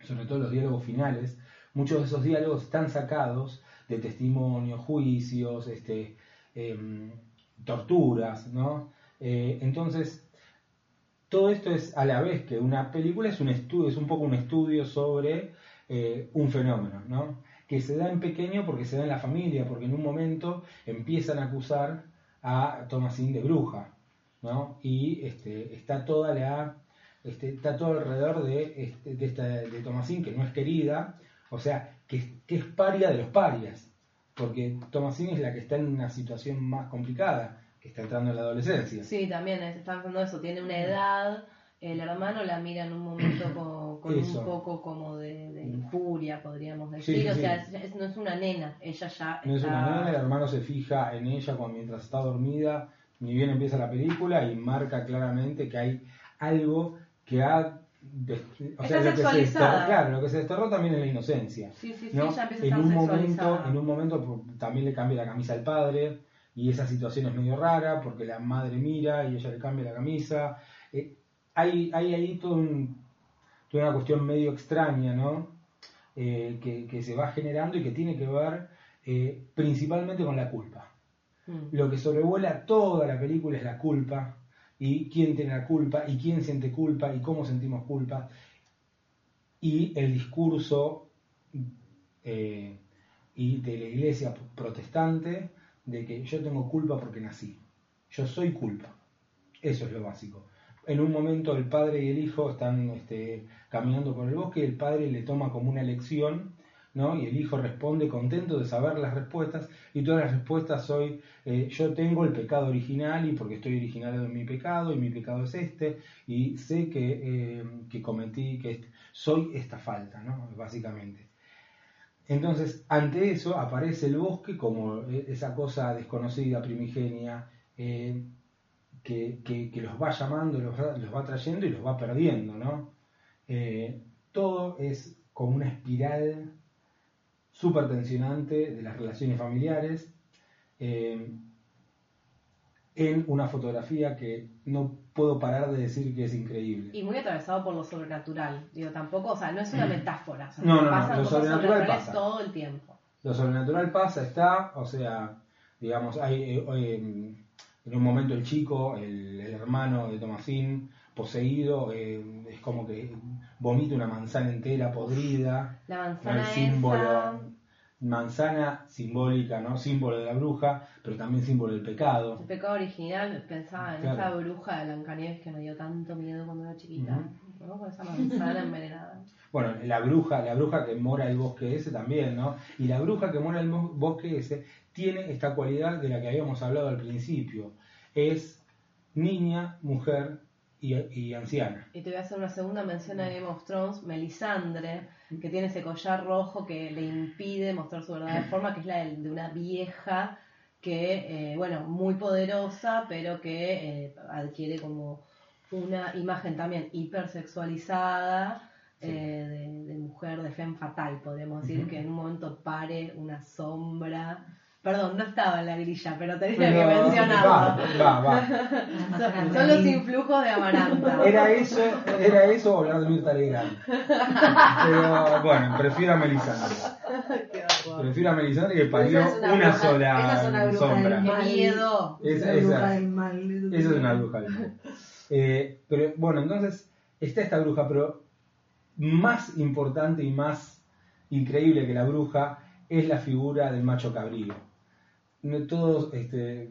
sobre todo los diálogos finales, muchos de esos diálogos están sacados de testimonios, juicios, este, em, torturas, ¿no? Entonces, todo esto es a la vez que una película es un estudio, es un poco un estudio sobre un fenómeno, ¿no? Que se da en pequeño porque se da en la familia, porque en un momento empiezan a acusar a Thomasine de bruja, ¿no? Y este, está toda la este, está todo alrededor de, este, de, esta, de Tomasín, que no es querida, o sea, que, es paria de los parias, porque Tomasín es la que está en una situación más complicada, que está entrando en la adolescencia. Sí, también está pensando eso, tiene una edad, el hermano la mira en un momento con, un poco como de, de furia, podríamos decir, o sea, no es una nena, ella ya... No es una nena, el hermano se fija en ella cuando, mientras está dormida ni bien empieza la película y marca claramente que hay algo que ha o sea, lo que se desterró, claro, lo que se desterró también es la inocencia. Sí, sí, sí, ya empieza en a un momento, en un momento también le cambia la camisa al padre y esa situación es medio rara porque la madre mira y ella le cambia la camisa. Eh, hay, hay ahí todo una cuestión medio extraña, ¿no? Eh, que, que, se va generando y que tiene que ver eh, principalmente con la culpa. Mm. Lo que sobrevuela toda la película es la culpa y quién tiene la culpa y quién siente culpa y cómo sentimos culpa y el discurso eh, y de la iglesia protestante de que yo tengo culpa porque nací, yo soy culpa, Eso es lo básico. En un momento el padre y el hijo están este, caminando por el bosque el padre le toma como una lección, ¿no? Y el hijo responde contento de saber las respuestas y todas las respuestas soy eh, yo tengo el pecado original y porque estoy originado en mi pecado y mi pecado es este y sé que, eh, que cometí, que soy esta falta, ¿no? Básicamente. Entonces, ante eso aparece el bosque como eh, esa cosa desconocida, primigenia, que, que- que los va llamando, los va, los va trayendo y los va perdiendo, ¿no? Eh, todo es como una espiral súper tensionante de las relaciones familiares eh, en una fotografía que no puedo parar de decir que es increíble. Y muy atravesado por lo sobrenatural. Digo, tampoco, o sea, no es una metáfora. O sea, No, no, no, lo sobrenatural pasa. todo el tiempo. Lo sobrenatural pasa, está, o sea, digamos, hay eh, eh, en un momento el chico, el, el hermano de Tomasín, poseído, eh, es como que vomita una manzana entera podrida, La manzana el símbolo, manzana simbólica, ¿no? Símbolo de la bruja, pero también símbolo del pecado. el pecado original, pensaba en Claro. esa bruja de Blancanieves que me dio tanto miedo cuando era chiquita. Ujú. ¿no? Con esa manzana envenenada. Bueno, la bruja, la bruja que mora el bosque ese también, ¿no? Y la bruja que mora el bosque ese tiene esta cualidad de la que habíamos hablado al principio. Es niña, mujer y, y anciana. Y te voy a hacer una segunda mención a Game of Thrones, Melisandre, que tiene ese collar rojo que le impide mostrar su verdadera forma, que es la de, de una vieja que, eh, bueno, muy poderosa, pero que eh, adquiere como una imagen también hipersexualizada Sí. eh, de, de mujer de femme fatal, podríamos decir, que en un momento pare una sombra. Perdón, no estaba en la grilla, pero tenía Pero- que va, mencionarlo. va, va. Son, [LAUGHS] son los influjos de Amaranta. Era eso, era eso o hablar de Mirta Legrand. Pero bueno, prefiero a Melisandre. [LAUGHS] Prefiero a Melisandre que parió Esa es una, bruja- sola esa es una bruja sombra. del miedo. Esa- La esa- bruja del mal. Eso es una bruja. del mal. Eh, pero bueno, entonces está esta bruja, pero más importante y más increíble que la bruja es la figura del macho cabrío. No todos, este,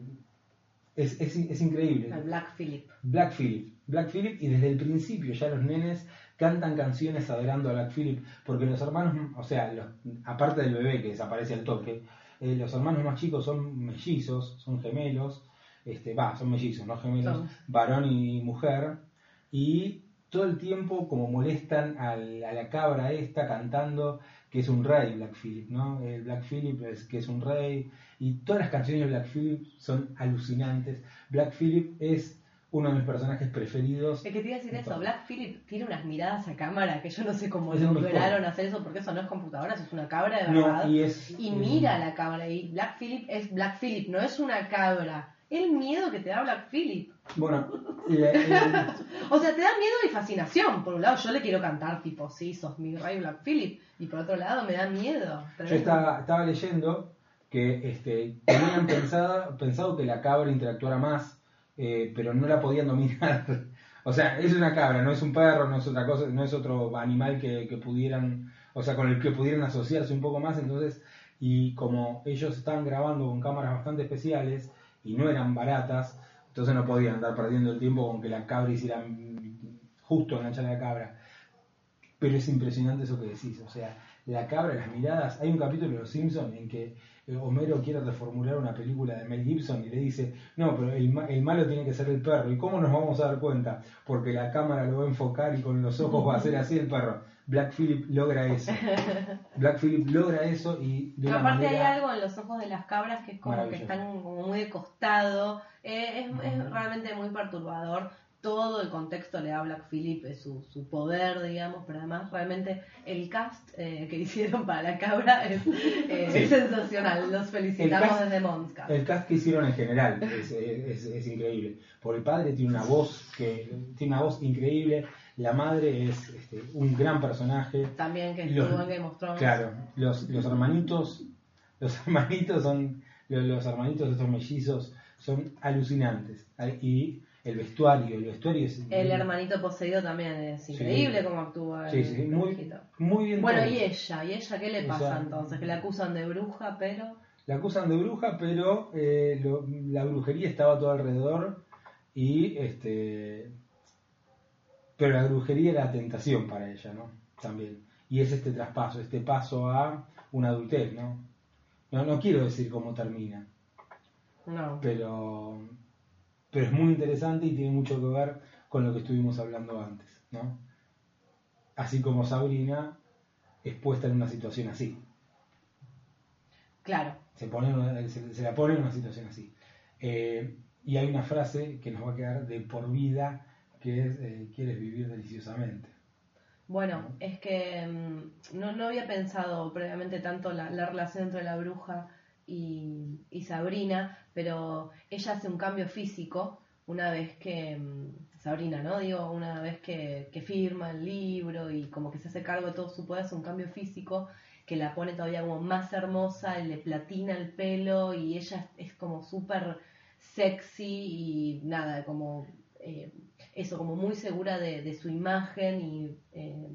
es, es, es increíble. El Black Philip. Black Phillip. Black Phillip y desde el principio ya los nenes cantan canciones adorando a Black Phillip porque los hermanos, o sea, los- aparte del bebé que desaparece al toque, eh, los hermanos más chicos son mellizos, son gemelos, este, va, son mellizos, no gemelos, Son. varón y mujer, y todo el tiempo como molestan al- a la cabra esta cantando que es un rey Black Phillip, ¿no? El Black Phillip es que es un rey y todas las canciones de Black Phillip son alucinantes. Black Phillip es uno de mis personajes preferidos. Es que te iba a decir eso, Black Philip tiene unas miradas a cámara que yo no sé cómo un lograron hacer eso porque eso no es computadora, eso es una cabra de No, verdad. y es Y mira a la cabra y Black Philip es Black Philip, no es una cabra. El miedo que te da Black Philip. Bueno, [LAUGHS] O sea, te da miedo y fascinación. Por un lado, yo le quiero cantar tipo, sí, sos mi rey Black Philip. Y por otro lado, me da miedo. yo estaba leyendo que este, tenían pensado, pensado que la cabra interactuara más, eh, pero no la podían dominar. [LAUGHS] O sea, es una cabra, no es un perro, no es otra cosa, no es otro animal que, que pudieran, o sea, con el que pudieran asociarse un poco más. Entonces, y como ellos estaban grabando con cámaras bastante especiales y no eran baratas, entonces no podían andar perdiendo el tiempo con que la cabra hiciera justo enganchar a la cabra. Pero es impresionante eso que decís, o sea, la cabra, las miradas. Hay un capítulo de Los Simpsons en que Homero quiere reformular una película de Mel Gibson y le dice, no, pero el, ma- el malo tiene que ser el perro. ¿Y cómo nos vamos a dar cuenta? Porque la cámara lo va a enfocar y con los ojos va a hacer así el perro. Black Phillip logra eso. [LAUGHS] Black Phillip logra eso y de una aparte manera... hay algo en los ojos de las cabras que es como que están como muy de costado. Eh, es, realmente muy perturbador. Todo el contexto le da a Black Phillip su, su poder, digamos, pero además realmente el cast eh, que [LAUGHS] hicieron para la cabra es, eh, Sí. es sensacional. Los felicitamos cast- desde Monscast. El cast que hicieron en general es, es- es increíble. Por el padre tiene una voz que tiene una voz increíble. La madre es este, un gran personaje. También que Los- estuvo en Game of Thrones. Claro, los, los hermanitos, los [LAUGHS] hermanitos son, los, los hermanitos de estos mellizos son alucinantes. Y el vestuario, el vestuario es El hermanito poseído también es increíble Sí. como actúa. El sí, sí, muy, muy bien. Bueno, todo. y ella, ¿y ella qué le pasa entonces? Que la acusan de bruja, pero... La acusan de bruja, pero eh, lo- la brujería estaba todo alrededor Y este. Pero la brujería era tentación para ella, ¿no? También. Y es este traspaso, este paso a una adultez, ¿no? No, no quiero decir cómo termina, No. pero, pero es muy interesante y tiene mucho que ver con lo que estuvimos hablando antes, ¿no? Así como Sabrina es puesta en una situación así. Claro. Se, pone se, se la pone en una situación así. Eh, y hay una frase que nos va a quedar de por vida, que es, eh, quieres vivir deliciosamente. Bueno, es que mm, no, no había pensado previamente tanto la, la relación entre la bruja y, Sabrina, pero ella hace un cambio físico una vez que, mm, Sabrina, ¿no? Digo, una vez que, firma el libro y como que se hace cargo de todo su poder, hace un cambio físico que la pone todavía como más hermosa, le platina el pelo y ella es, como súper sexy y nada, como eh, eso, como muy segura de, su imagen y, eh,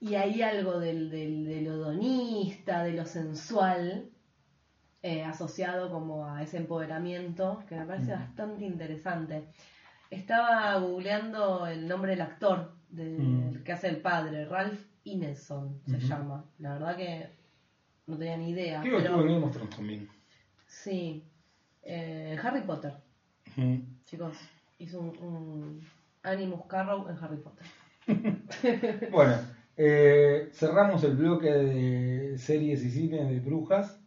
y hay algo del, del, de lo hedonista, de lo sensual, eh, asociado como a ese empoderamiento, que me parece Mm. bastante interesante. Estaba googleando el nombre del actor del Mm. que hace el padre, Ralph Ineson se llama. La verdad que no tenía ni idea. Creo que pero- Thrones también. Sí. Eh, Harry Potter, Ujú. chicos. Hizo un, un Animus Carrow en Harry Potter. [LAUGHS] Bueno, eh, cerramos el bloque de series y cine de brujas.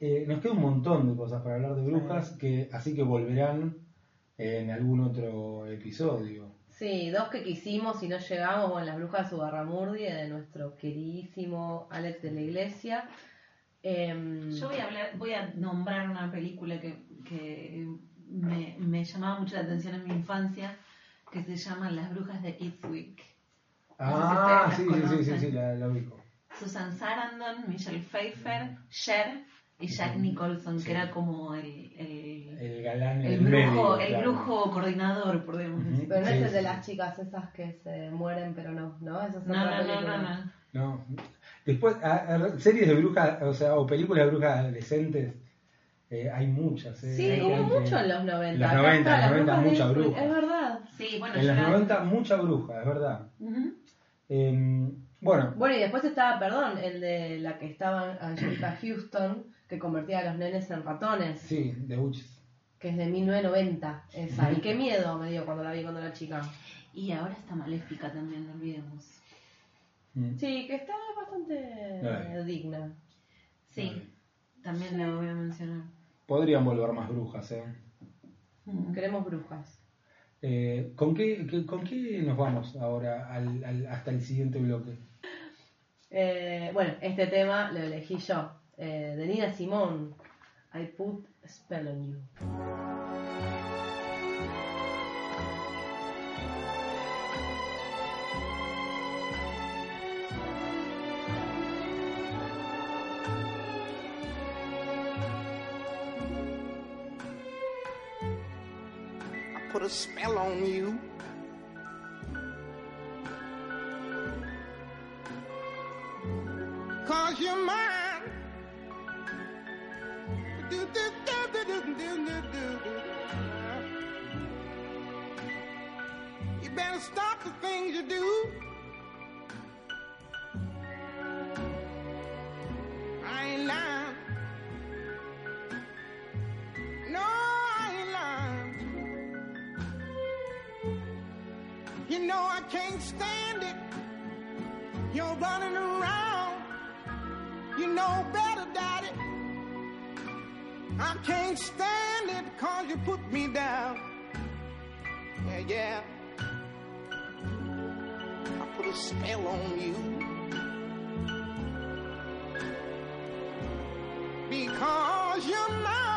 Eh, nos queda un montón de cosas para hablar de brujas, que así que volverán en algún otro episodio. Sí, dos que quisimos y no llegamos, bueno, Las Brujas de Sugarramurdi, de nuestro queridísimo Alex de la Iglesia. Em, Yo voy a hablar, voy a nombrar una película que, que me, me llamaba mucho la atención en mi infancia, que se llama Las Brujas de Eastwick. Ah, No sé sí, si sí, sí, sí, la, la ubico. Susan Sarandon, Michelle Pfeiffer, Cher Jack Ujú. Nicholson, Sí. que era como el, el, El galán el el brujo, medio, el claro. brujo coordinador, podríamos Ujú. decir. Pero no Sí, es el sí, de las chicas esas que se mueren, pero no, ¿no? Esa es No, otra no, no, no, no. No. Después, a- a- series de brujas, o sea, o películas de brujas adolescentes, eh, hay muchas. eh. Sí, Hay- hubo hay- mucho en los 90. En los Acá 90, está, en los 90 Brujas de mucha bruja. Es verdad. Sí, bueno, En los la- 90 mucha bruja, es verdad. Ujú. Eh, bueno, Bueno, y después estaba, perdón, el de la que estaba Angelica Houston, que convertía a los nenes en ratones, sí, The Witches. que es de 1990. Esa. Y qué miedo me dio cuando la vi cuando era chica. Y ahora está maléfica también, no olvidemos. Mm. Sí, que está bastante Ay. digna. Sí, también la voy a mencionar. Podrían volver más brujas, ¿eh? Ujú. Queremos brujas. Eh, ¿con, qué, qué- ¿Con qué nos vamos ahora al- al- hasta el siguiente bloque? Eh, bueno, este tema lo elegí yo, eh, de Nina Simone. I put a spell on you. I put a spell on you. Cause you're mine. You do. I ain't lying. No, I ain't lying. You know I can't stand it. You're running around. You know better, Daddy. I can't stand it cause you put me down. Yeah, yeah. A spell on you. Because you're mine.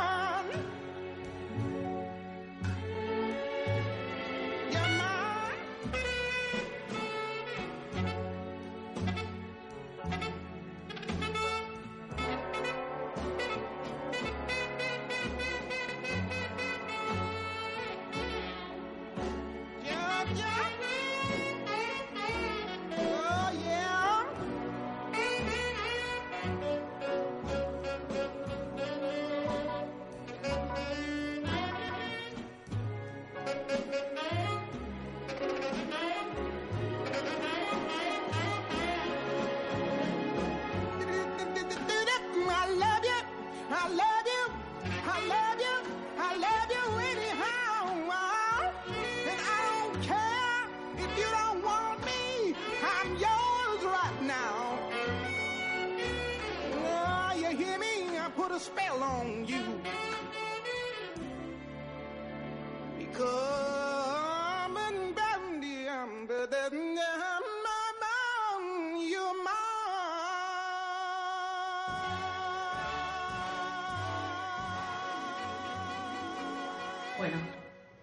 Bueno,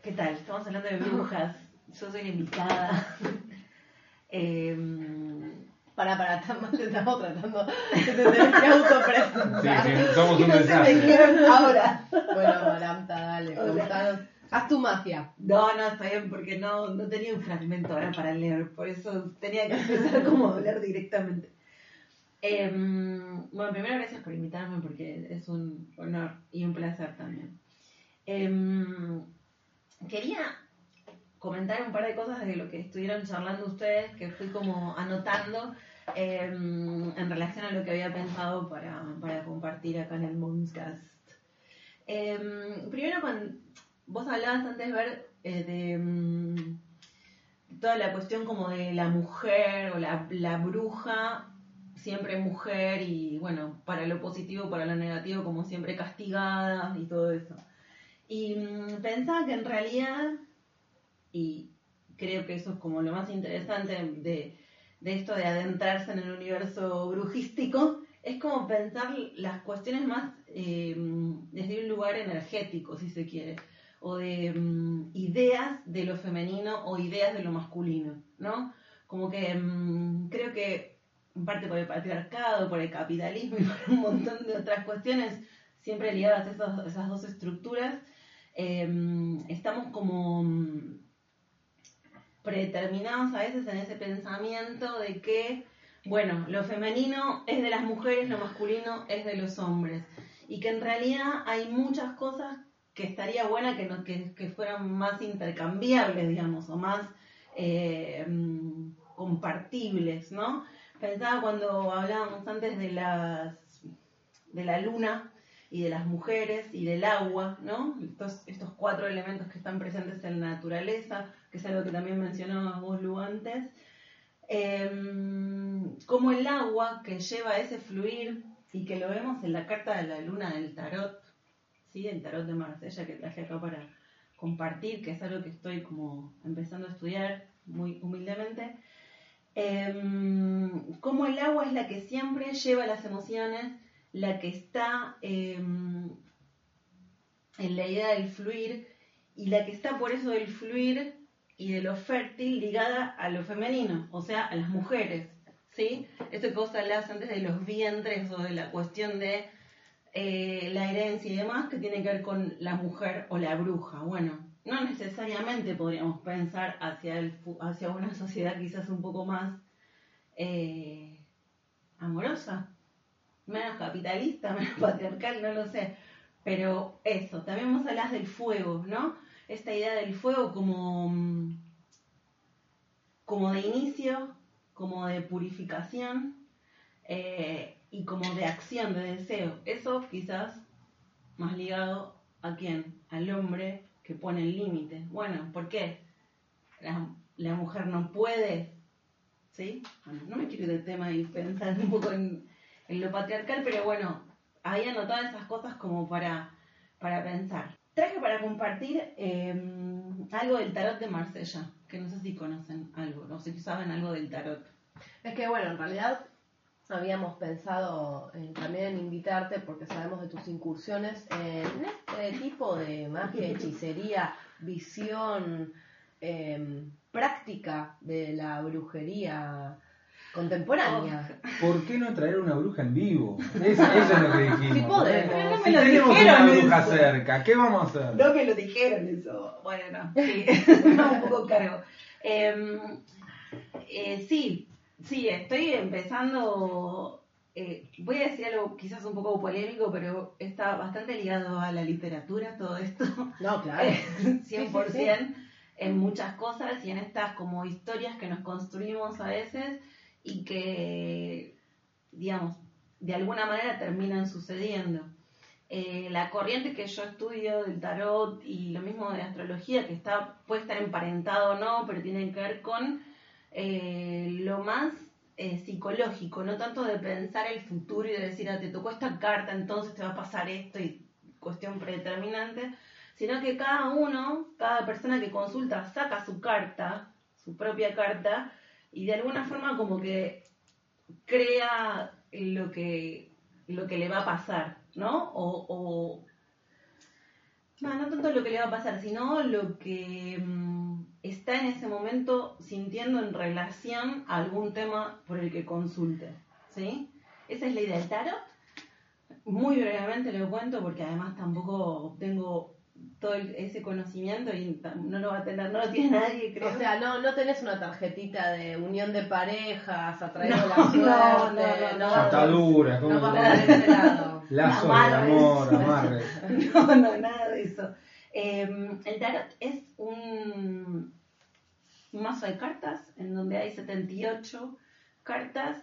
¿qué tal? Estamos hablando de brujas. Yo soy la invitada. Para, para, tan mal te estamos tratando de [LAUGHS] tener que autopresentar. Sí, sí, somos Y un no se me ahora. Bueno, Maramta, dale, contanos. Haz tu magia. No, no, está bien, porque no, no tenía un fragmento ahora para leer, por eso tenía que [LAUGHS] empezar como a hablar directamente. Em, bueno, primero gracias por invitarme, porque es un honor y un placer también. Em, quería comentar un par de cosas de lo que estuvieron charlando ustedes, que fui como anotando em, en relación a lo que había pensado para, compartir acá en el Moonscast. Em, primero, cuando vos hablabas antes, Ver, eh, de mm, toda la cuestión como de la mujer o la, la bruja, siempre mujer y bueno, para lo positivo, para lo negativo, como siempre castigada y todo eso. Y mm, pensaba que en realidad, y creo que eso es como lo más interesante de, de esto de adentrarse en el universo brujístico, es como pensar las cuestiones más eh, desde un lugar energético, si se quiere, o de mm, ideas de lo femenino o ideas de lo masculino, ¿no? Como que mm, creo que, en parte por el patriarcado, por el capitalismo y [LAUGHS] por un montón de otras cuestiones, siempre ligadas a esas, esas dos estructuras, eh, estamos como mm, predeterminados a veces en ese pensamiento de que, bueno, lo femenino es de las mujeres, lo masculino es de los hombres. Y que en realidad hay muchas cosas que estaría buena que, no, que, que fueran más intercambiables, digamos, o más eh, mm, compartibles, ¿no? Pensaba cuando hablábamos antes de las de la luna y de las mujeres y del agua, ¿no? Estos, estos cuatro elementos que están presentes en la naturaleza, que es algo que también mencionabas vos, Lu, antes. Em, como el agua que lleva ese fluir y que lo vemos en la carta de la luna del tarot, ¿sí? El tarot de Marsella que traje acá para compartir, que es algo que estoy como empezando a estudiar muy humildemente. Em, como el agua es la que siempre lleva las emociones, la que está em, en la idea del fluir y la que está por eso del fluir y de lo fértil ligada a lo femenino, o sea, a las mujeres, ¿sí? Esto que vos hablabas antes de los vientres o de la cuestión de eh, la herencia y demás, que tiene que ver con la mujer o la bruja. Bueno, no necesariamente podríamos pensar hacia, hacia una sociedad quizás un poco más eh, amorosa, menos capitalista, [LAUGHS] menos patriarcal, no lo sé. Pero eso, también vos hablas del fuego, ¿no? Esta idea del fuego como, mm, como de inicio, como de purificación eh, y como de acción, de deseo. Eso quizás más ligado a quién? Al hombre que pone el límite. Bueno, ¿por qué? La, mujer no puede, ¿sí? No me quiero ir del tema y pensar un poco en, en lo patriarcal, pero bueno, había anotado esas cosas como para, para pensar. Traje para compartir eh, algo del tarot de Marsella, que no sé si conocen algo, no sé si saben algo del tarot. Es que bueno, en realidad habíamos pensado en- también en invitarte porque sabemos de tus incursiones en este tipo de magia, hechicería, visión, em, práctica de la brujería contemporánea. ¿Por qué no traer una bruja en vivo? Eso, eso es lo que dijimos. Sí podemos. ¿eh? Pero no me Si lo tenemos dijeron una bruja eso. cerca, ¿qué vamos a hacer? No me lo dijeron eso. Bueno, no, sí, no, [LAUGHS] [LAUGHS] un poco cargo. Eh, eh, sí, sí, estoy empezando. eh, voy a decir algo quizás un poco polémico, pero está bastante ligado a la literatura todo esto. No, claro. Eh, 100% Sí, sí, en muchas cosas y en estas como historias que nos construimos a veces y que, digamos, de alguna manera terminan sucediendo. eh, la corriente que yo estudio del tarot y lo mismo de astrología, que está puede estar emparentado o no, pero tiene que ver con eh, lo más eh, psicológico, no tanto de pensar el futuro y de decir, ah, te tocó esta carta, entonces te va a pasar esto y cuestión predeterminante, sino que cada uno, cada persona que consulta saca su carta, su propia carta, y de alguna forma como que crea lo que, lo que le va a pasar, ¿no? O, o no, no tanto lo que le va a pasar, sino lo que mm, está en ese momento sintiendo en relación a algún tema por el que consulte, ¿sí? Esa es la idea del tarot. Muy brevemente lo cuento porque además tampoco tengo todo el- ese conocimiento y no lo va a tener, no lo tiene nadie, creo. O sea, no, no tenés una tarjetita de unión de parejas, atraído No, la no, suerte, no, no, por- Atadura, no ¿cómo vas se por ese lado. Lazos de amor, amarres. [LAUGHS] No, no, nada de eso. Eh, el tarot es un mazo de cartas en donde hay 78 cartas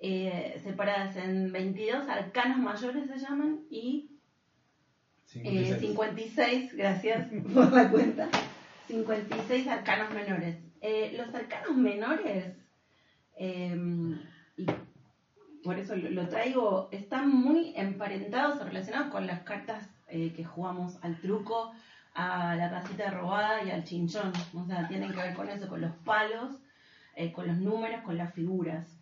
eh, separadas en 22 arcanos mayores se llaman y eh, 56, gracias [LAUGHS] por la cuenta, 56 arcanos menores. Eh, los arcanos menores, eh, y por eso lo, lo traigo, están muy emparentados o relacionados con las cartas eh, que jugamos al truco, a la casita robada y al chinchón. O sea, tienen que ver con eso, con los palos, eh, con los números, con las figuras.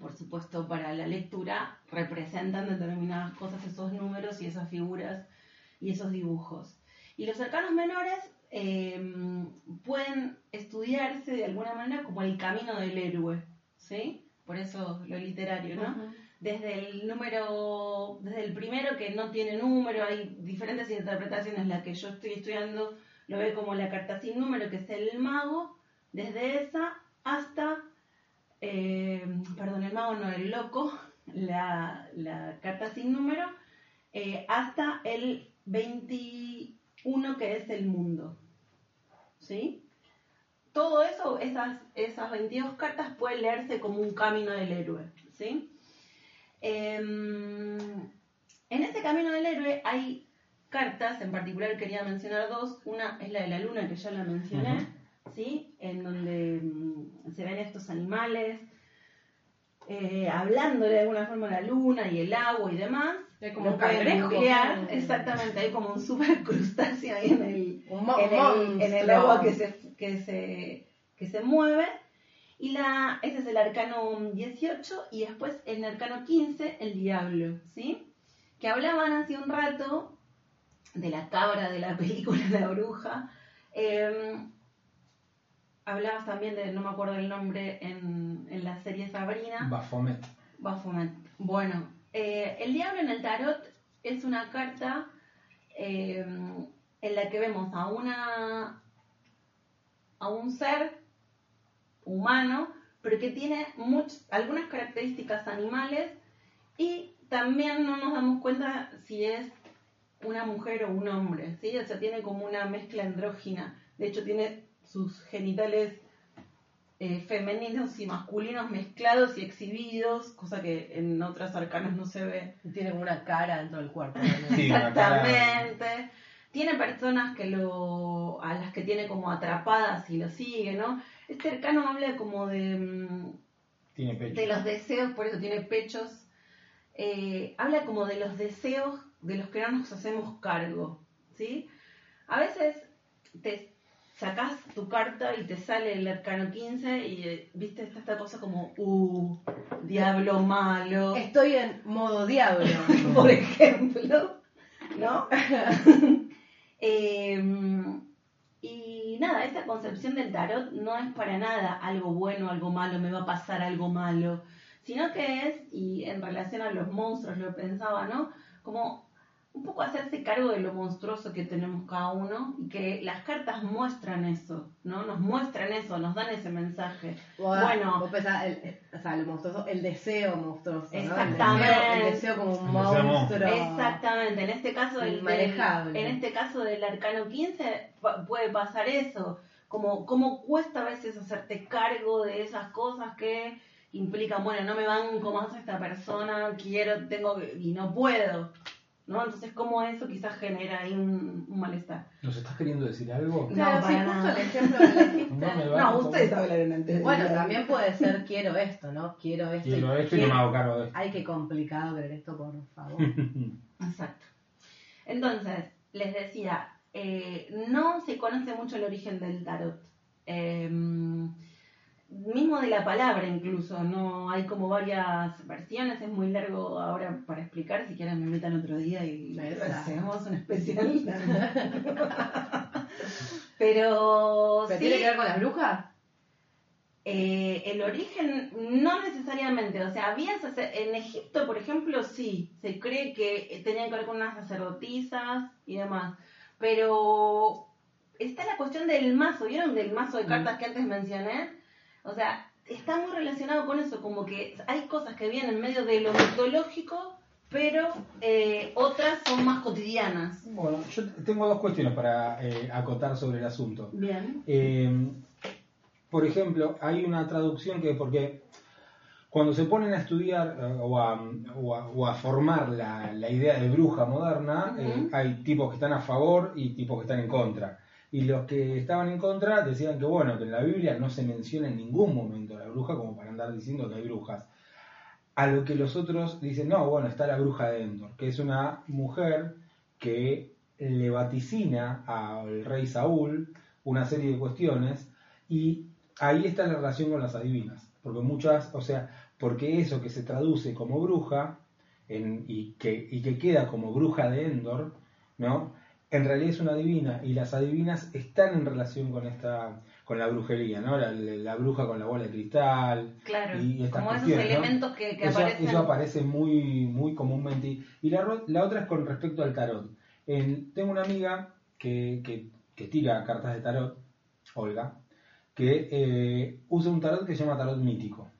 Por supuesto, para la lectura representan determinadas cosas esos números y esas figuras y esos dibujos. Y los arcanos menores eh, pueden estudiarse de alguna manera como el camino del héroe, ¿sí? Por eso lo literario, ¿no? Desde el número, desde el primero que no tiene número, hay diferentes interpretaciones. La que yo estoy estudiando lo ve como la carta sin número, que es el mago, desde esa hasta, eh, perdón, el mago no, el loco, la, la carta sin número, eh, hasta el 21 que es el mundo. ¿Sí? Todo eso, esas, esas 22 cartas pueden leerse como un camino del héroe. ¿Sí? Em, en ese camino del héroe hay cartas, en particular quería mencionar dos. Una es la de la luna, que ya la mencioné, ¿sí? En donde mm, se ven estos animales eh, hablando de alguna forma de la luna y el agua y demás. Como un cangrejo. exactamente, hay como un [LAUGHS] super crustáceo ahí en el, Un en el, en el monstruo. agua que se, que se, que se mueve. Y la, ese es el arcano 18 y después el arcano 15, el diablo, ¿sí? Que hablaban hace un rato de la cabra de la película [LAUGHS] La Bruja. Eh, hablabas también de, no me acuerdo el nombre, en, en la serie Sabrina. Baphomet. Baphomet. Bueno, eh, el diablo en el tarot es una carta eh, en la que vemos a una a un ser humano, pero que tiene much- algunas características animales y también no nos damos cuenta si es una mujer o un hombre, ¿sí? O sea, tiene como una mezcla andrógina. De hecho, tiene sus genitales eh, femeninos y masculinos mezclados y exhibidos, cosa que en otras arcanas no se ve. Tiene como una cara dentro del cuerpo. [LAUGHS] Sí, una cara- Exactamente. Tiene personas que lo, a las que tiene como atrapadas y lo sigue, ¿no? Este arcano habla como de, mm, Tiene pecho. de los deseos, por eso tiene pechos. Eh, habla como de los deseos de los que no nos hacemos cargo, ¿sí? A veces te sacás tu carta y te sale el arcano 15 y, eh, viste, está esta cosa como, uh, diablo malo, Estoy en modo diablo. [LAUGHS] por ejemplo, ¿no? [LAUGHS] Eh, y nada, esta concepción del tarot no es para nada algo bueno, algo malo, me va a pasar algo malo, sino que es, y en relación a los monstruos lo pensaba, ¿no? Como un poco hacerse cargo de lo monstruoso que tenemos cada uno y que las cartas muestran eso, ¿no? Nos muestran eso, nos dan ese mensaje. Vos- Bueno. vos pensás, el, o sea, lo monstruoso, el deseo monstruoso. ¿no? El Exactamente. deseo- El deseo, como un monstruo. Exactamente, en este caso del, en este caso del arcano 15 pa- puede pasar eso, como cómo cuesta a veces hacerte cargo de esas cosas que implican, bueno, no me banco más a esta persona, quiero, tengo que- y no puedo, ¿no? Entonces, ¿cómo eso quizás genera ahí un, un malestar? ¿Nos estás queriendo decir algo? No, Claro, sí, para justo nada. el ejemplo que elegiste. [LAUGHS] No. No, ustedes hablan antes. Bueno, también puede ser quiero esto, ¿no? Quiero esto. Quiero esto y no me hago cargo de esto. Ay, qué complicado querer esto, por favor. [LAUGHS] Exacto. Entonces, les decía, eh, no se conoce mucho el origen del tarot. Eh, mismo de la palabra incluso, no hay como varias versiones, es muy largo ahora para explicar, si quieren me invitan otro día y hacemos un especial. [LAUGHS] [LAUGHS] Pero, ¿Pero sí, tiene que ver con las brujas? eh, el origen no necesariamente, o sea, había en Egipto, por ejemplo, sí, se cree que tenían que ver con unas sacerdotisas y demás, pero está la cuestión del mazo, ¿vieron del mazo de cartas que antes mencioné? O sea, está muy relacionado con eso, como que hay cosas que vienen en medio de lo mitológico, pero eh, otras son más cotidianas. Bueno, yo tengo dos cuestiones para eh, acotar sobre el asunto. Bien. Eh, por ejemplo, hay una traducción que, porque cuando se ponen a estudiar eh, o, a, o a- o a formar la, la idea de bruja moderna, hay tipos que están a favor y tipos que están en contra. Y los que estaban en contra decían que, bueno, que en la Biblia no se menciona en ningún momento la bruja como para andar diciendo que hay brujas. A lo que los otros dicen, no, bueno, está la bruja de Endor, que es una mujer que le vaticina al rey Saúl una serie de cuestiones y ahí está la relación con las adivinas. Porque muchas, o sea, porque eso que se traduce como bruja y, que, y que queda como bruja de Endor, ¿no? En realidad es una adivina y las adivinas están en relación con esta con la brujería, ¿no? La, la bruja con la bola de cristal, Claro, y estas como esos elementos que, que eso, aparecen. eso aparece muy, muy comúnmente. Y- Y la, la otra es con respecto al tarot. En- tengo una amiga que, que, que tira cartas de tarot, Olga, que eh, usa un tarot que se llama tarot mítico.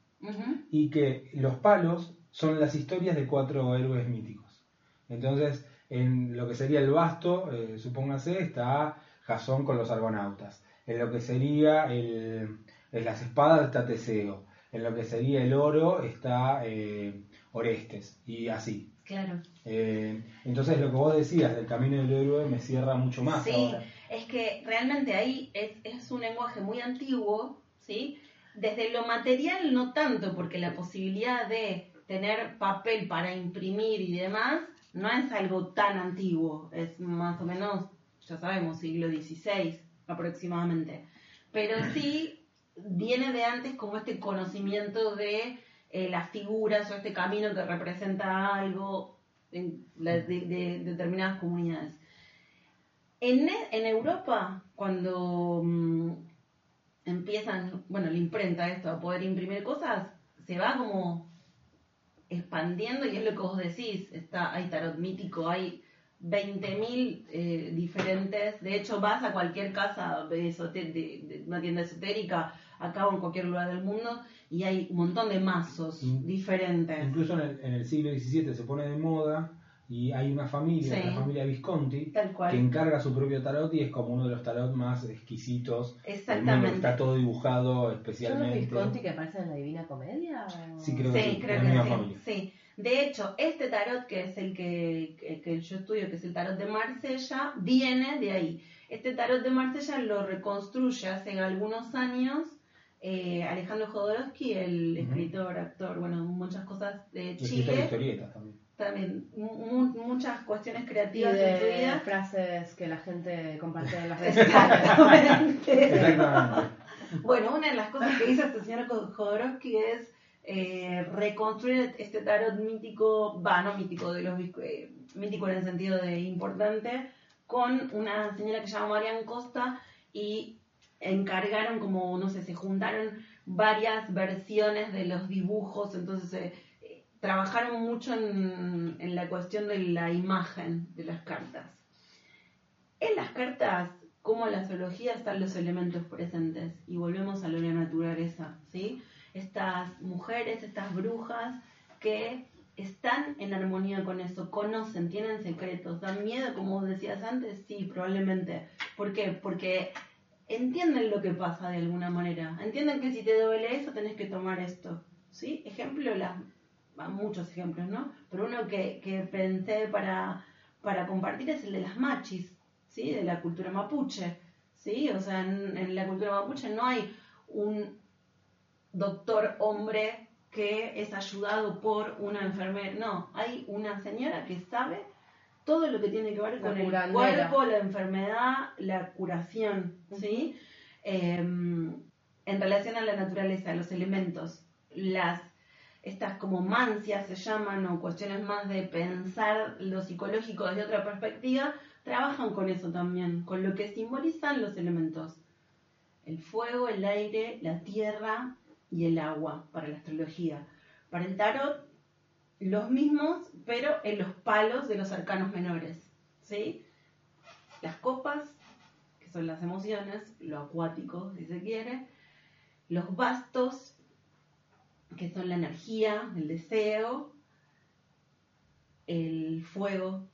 Y que los palos son las historias de cuatro héroes míticos. Entonces, en lo que sería el basto, eh, supóngase, está Jasón con los argonautas. En lo que sería el, en las espadas está Teseo. En lo que sería el oro está eh, Orestes. Y así. Claro. Eh, entonces, lo que vos decías del camino del héroe me cierra mucho más Sí, ahora. es que realmente ahí es, es un lenguaje muy antiguo, ¿sí? Desde lo material no tanto, porque la posibilidad de tener papel para imprimir y demás no es algo tan antiguo, es más o menos, ya sabemos, siglo XVI aproximadamente. Pero sí viene de antes como este conocimiento de eh, las figuras o este camino que representa algo en de determinadas comunidades. En, e- en Europa, cuando mm, empiezan, bueno, la imprenta esto, a poder imprimir cosas, se va como expandiendo y es lo que vos decís, está, hay tarot mítico, hay 20.000 eh, diferentes, de hecho vas a cualquier casa de, de una tienda esotérica, acá o en cualquier lugar del mundo, y hay un montón de mazos Mm. diferentes. Incluso en el, en el siglo XVII se pone de moda y hay una familia, Sí. la familia Visconti, Tal cual. que encarga su propio tarot y es como uno de los tarot más exquisitos. que Exactamente. Está todo dibujado ¿Son los especialmente. Visconti que aparecen en la Divina Comedia? o- Sí, creo que Sí, creo que misma sí, familia. sí. De hecho, este tarot, que es el que, que- que yo estudio, que es el tarot de Marsella, viene de ahí. Este tarot de Marsella lo reconstruye hace algunos años eh, Alejandro Jodorowsky, el escritor, actor, bueno, muchas cosas de Y escritor de Chile. historietas también. También mu- muchas cuestiones Y creativas en su de vida. frases que la gente comparte en las redes sociales. Exactamente. Exactamente. Bueno, una de las cosas que hizo este señor Jodorowsky es eh, reconstruir este tarot mítico, va, no mítico, de los eh, mítico en el sentido de importante, con una señora que se llama Marian Costa y encargaron como, no sé, se juntaron varias versiones de los dibujos, entonces eh, trabajaron mucho en, la cuestión de la imagen de las cartas. En las cartas, como en la astrología, están los elementos presentes y volvemos a lo de la naturaleza, ¿sí? Estas mujeres, estas brujas que están en armonía con eso, conocen, tienen secretos, dan miedo, como decías antes, sí, probablemente. ¿Por qué? Porque entienden lo que pasa de alguna manera, entienden que si te duele eso tenés que tomar esto, ¿sí? Ejemplo, las, muchos ejemplos, ¿no? Pero uno que, que pensé para para compartir es el de las machis, ¿sí? De la cultura mapuche, ¿sí? O sea, en, en la cultura mapuche no hay un doctor hombre que es ayudado por una enfermera, no, hay una señora que sabe todo lo que tiene que ver con el cuerpo, la enfermedad, la curación, ¿sí? Em, en relación a la naturaleza, los elementos, las estas como mancias se llaman o cuestiones más de pensar lo psicológico desde otra perspectiva, trabajan con eso también, con lo que simbolizan los elementos. El fuego, el aire, la tierra y el agua para la astrología. Para el tarot, los mismos, pero en los palos de los arcanos menores. ¿sí? Las copas, que son las emociones, lo acuático, si se quiere. Los bastos, que son la energía, el deseo. El fuego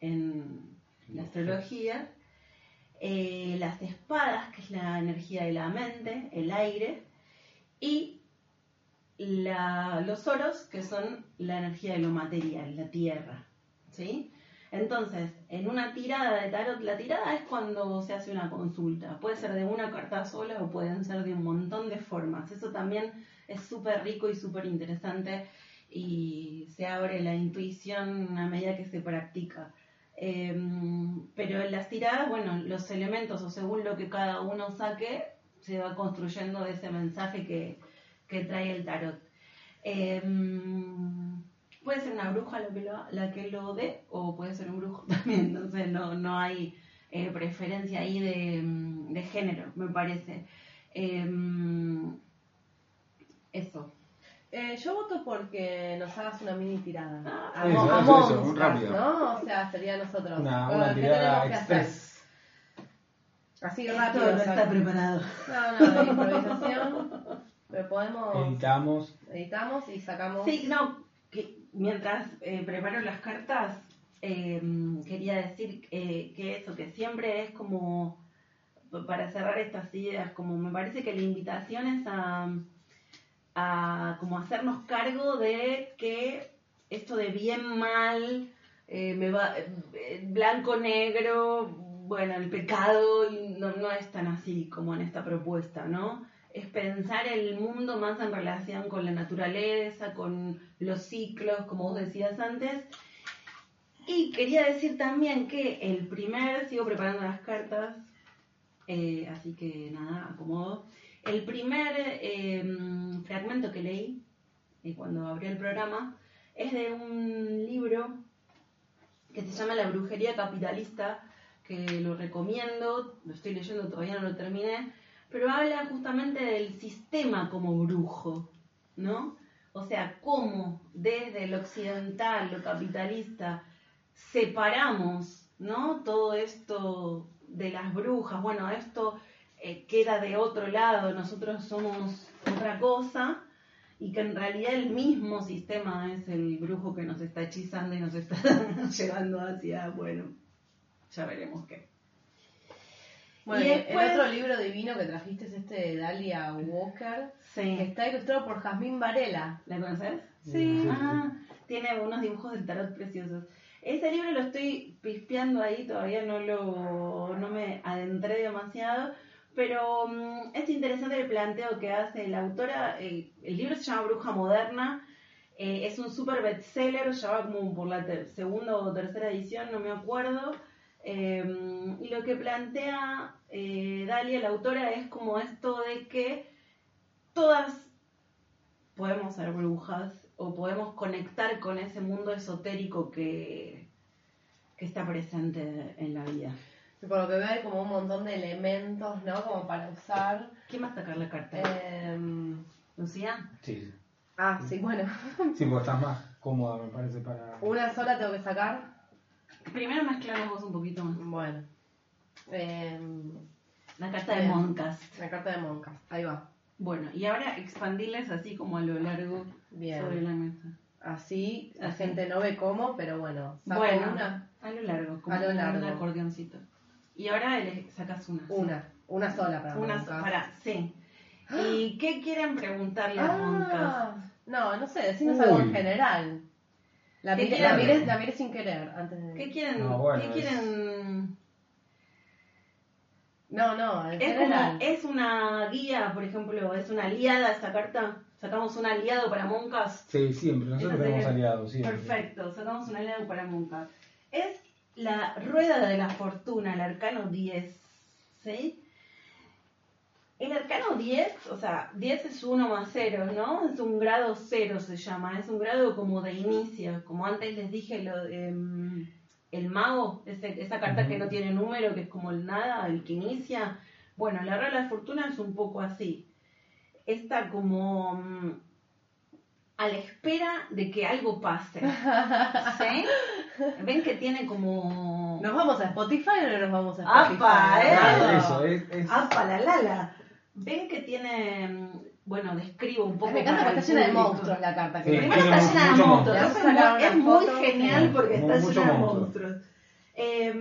en la astrología. Eh, las espadas, que es la energía de la mente, el aire. Y la- los oros, que son la energía de lo material, la tierra. ¿sí? Entonces, en una tirada de tarot, la tirada es cuando se hace una consulta. Puede ser de una carta sola o pueden ser de un montón de formas. Eso también es súper rico y súper interesante y se abre la intuición a medida que se practica. Eh, pero en las tiradas, bueno, los elementos o según lo que cada uno saque, se va construyendo ese mensaje que, que trae el tarot. Eh, puede ser una bruja la que lo, la que lo dé o puede ser un brujo [LAUGHS] también, entonces no, no hay eh, preferencia ahí de, mm, de género, me parece. Eh, eso. Eh, yo voto porque nos hagas una mini tirada. Ah, A, eso, a eso, rápido. ¿no? O sea, sería nosotros. Una, Bueno, una ¿qué tirada tenemos que hacer? express. Así Esto rápido. no o sea, está preparado. No, no, improvisación. Pero podemos. Editamos. Editamos y sacamos. Sí, no, que mientras eh, preparo las cartas, eh, quería decir eh, que eso, que siempre es como, para cerrar estas ideas, como me parece que la invitación es a, como hacernos cargo de que esto de bien mal, me va, blanco, negro, bueno, el pecado no, no es tan así como en esta propuesta, ¿no? Es pensar el mundo más en relación con la naturaleza, con los ciclos, como vos decías antes. Y quería decir también que el primer, sigo preparando las cartas, eh, así que nada, acomodo. El primer eh, fragmento que leí eh, cuando abrí el programa es de un libro que se llama La brujería capitalista, que lo recomiendo, lo estoy leyendo, todavía no lo terminé, pero habla justamente del sistema como brujo, ¿no? O sea, cómo desde lo occidental, lo capitalista, separamos, ¿no? Todo esto de las brujas, bueno, esto eh, queda de otro lado, nosotros somos otra cosa, y que en realidad el mismo sistema es el brujo que nos está hechizando y nos está [LAUGHS] llevando hacia, bueno, ya veremos qué. Bueno, Y después- el otro libro divino que trajiste es este de Dalia Walker, que Sí. está ilustrado por Jazmín Varela. ¿La conoces? Sí. Ah, tiene unos dibujos del tarot preciosos. Ese libro lo estoy pispeando ahí, todavía no lo no me adentré demasiado, pero mm, es interesante el planteo que hace la autora. eh, el libro se llama Bruja Moderna, eh, es un super bestseller, ya va como por la segunda o tercera edición, no me acuerdo. Eh, y lo que plantea eh, Dalia, la autora, es como esto de que todas podemos ser brujas o podemos conectar con ese mundo esotérico que, que está presente en la vida. Y por lo que veo hay como un montón de elementos, ¿no? Como para usar. ¿Quién va a sacar la carta? Em, ¿Lucía? Sí, sí. ah, sí, bueno. Sí, porque estás más cómoda, me parece, para. Una sola tengo que sacar. Primero mezclamos vos un poquito más. Bueno. Em, La carta de. Moncast. la carta de Moncas. Ahí va. Bueno, y ahora expandirles así como a lo largo Bien. sobre la mesa. Así la Así. gente no ve cómo, pero bueno. Bueno, una. a lo largo, como A lo largo. un acordeoncito. Y ahora le sacas una. Una. Una sola para Una, Moncas. para, sí. ¿Y qué quieren preguntarle a Moncas? Ah, no, no sé, decinos Uy. algo en general. La ¿Qué miré, quieren? la, miré, la miré sin querer antes de... ¿Qué quieren? No, bueno, ¿Qué es- quieren? No, no, Es general. como, es una guía, por ejemplo, es una aliada esta carta. Sacamos un aliado para Moncas. Sí, siempre, nosotros tenemos aliados, siempre. Perfecto, sacamos un aliado para Moncas. Es la rueda de la fortuna, el arcano 10. ¿Sí? El arcano 10, o sea, 10 es 1 más 0, ¿no? Es un grado 0 se llama, es un grado como de inicio, como antes les dije, lo, em, el mago, ese- esa carta que no tiene número, que es como el nada, el que inicia. Bueno, la rueda de la fortuna es un poco así. Está como mm, a la espera de que algo pase. [LAUGHS] ¿Sí? Ven que tiene como... ¿Nos vamos a Spotify o no nos vamos a Spotify? ¡Apa, eh! Claro. eso, es, es- ¡Ah, para la la! Ven que tiene... mm, Bueno, describo un poco Me encanta porque está llena de monstruos la carta. Que Sí, Primero está llena de monstruos. monstruo. Es muy, genial porque está llena de monstruo. monstruos. Eh,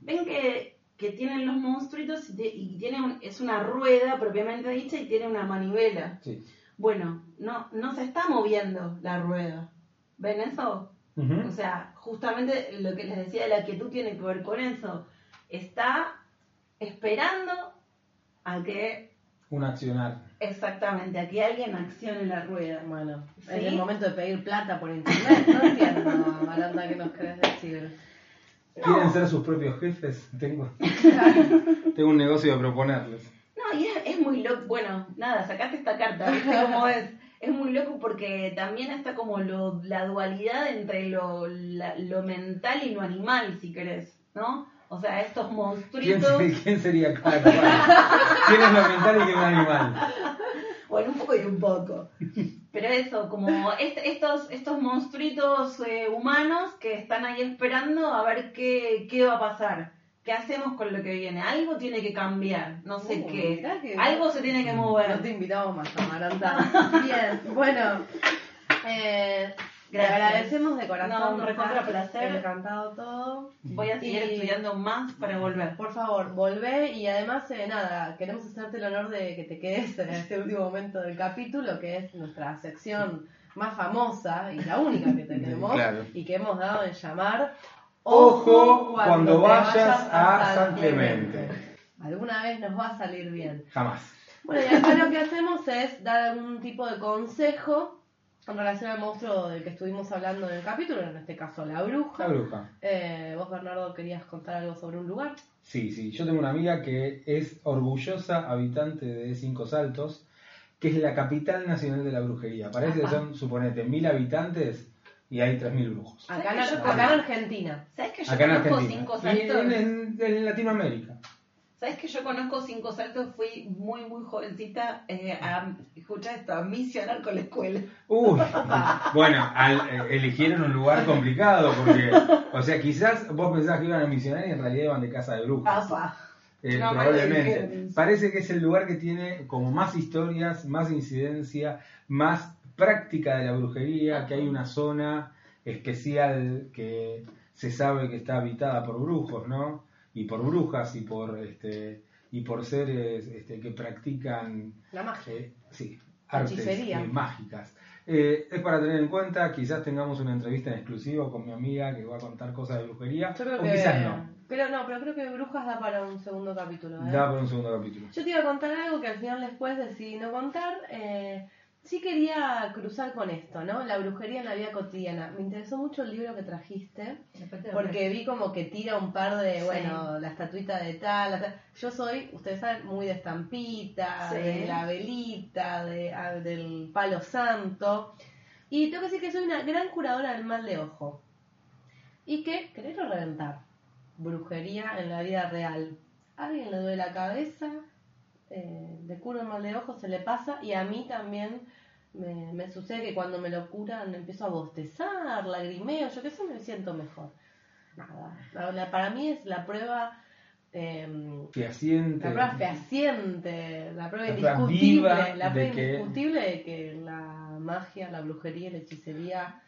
ven que, que tienen los monstruitos y, te- y tiene un- es una rueda propiamente dicha y tiene una manivela. sí. Bueno, no, no se está moviendo la rueda. ¿Ven eso? O sea, justamente lo que les decía de la quietud tiene que ver con eso. Está esperando a que, Un accionar. exactamente, a que alguien accione la rueda. Bueno, ¿Sí? es el momento de pedir plata por internet. No entiendo, Maranta, ¿qué nos querés decir? ¿Quieren ser sus propios jefes? Tengo, [LAUGHS] tengo un negocio de proponerles. No, y es, es muy loco. Bueno, nada, sacaste esta carta, ¿viste cómo es? Es muy loco porque también está como lo, la dualidad entre lo, la- lo mental y lo animal, si querés, ¿no? O sea, estos ¿Quién, monstruitos. sería- quién sería cada cual? ¿Quién es lo mental y quién es animal? Bueno, un poco y un poco. Pero eso, como est- estos, estos monstruitos eh, humanos que están ahí esperando a ver qué, qué va a pasar. ¿Qué hacemos con lo que viene? Algo tiene que cambiar, no sé Uh, qué. que- Algo se tiene que mover. No te invitamos más, Amaranta. [LAUGHS] Bien, bueno. [LAUGHS] Eh, te Gracias. agradecemos de corazón. No, un recontra placer. encantado todo. Voy a seguir Y- estudiando más para volver. Por favor, volvé y además, eh, nada, queremos hacerte el honor de que te quedes en este último momento del capítulo, que es nuestra sección más famosa y la única que tenemos Claro. y que hemos dado en llamar Ojo cuando vayas a San Clemente. Alguna vez nos va a salir bien. Jamás. Bueno, y acá lo que hacemos es dar algún tipo de consejo en relación al monstruo del que estuvimos hablando en el capítulo, en este caso la bruja. La bruja. Eh, vos, Bernardo, querías contar algo sobre un lugar. Sí, sí. Yo tengo una amiga que es orgullosa habitante de Cinco Saltos, que es la capital nacional de la brujería. Parece que son, suponete, mil habitantes y hay tres mil brujos. Acá, en, ¿Sabes que yo acá en Argentina. ¿Sabes que yo Acá en conozco Argentina. cinco Y saltos? en, en- en Latinoamérica. ¿Sabes que yo conozco cinco saltos? Fui muy, muy jovencita eh, a, escucha esto, a misionar con la escuela. Uy, bueno, al- eh, eligieron un lugar complicado porque, o sea, quizás vos pensabas que iban a misionar y en realidad iban de casa de brujas. Apa. Eh, No probablemente. Parece que es el lugar que tiene como más historias, más incidencia, más práctica de la brujería, que hay una zona especial que se sabe que está habitada por brujos, ¿no? Y por brujas y por este y por seres este, que practican La magia. eh, sí, artes eh, mágicas. Eh, es para tener en cuenta, quizás tengamos una entrevista en exclusivo con mi amiga que va a contar cosas de brujería, Yo creo o que. quizás no. Pero no, pero creo que Brujas da para un segundo capítulo. ¿eh? Da por un segundo capítulo. Yo te iba a contar algo que al final después decidí no contar. Eh, sí quería cruzar con esto, ¿no? La brujería en la vida cotidiana. Me interesó mucho el libro que trajiste. Porque vi como que tira un par de, Sí. bueno, la estatuita de tal, la tal. Yo soy, ustedes saben, muy de estampita, Sí. de la velita, de, ah, del palo santo. Y tengo que decir que soy una gran curadora del mal de ojo. Y que, quererlo reventar, brujería en la vida real. A alguien le duele la cabeza, eh, le curo el mal de ojo, se le pasa, y a mí también me, me sucede que cuando me lo curan empiezo a bostezar, lagrimeo, yo qué sé, me siento mejor. Nada, la- para mí es la prueba, eh, Fehaciente. la prueba fehaciente, la prueba La indiscutible, la prueba de que- indiscutible de que la magia, la brujería y la hechicería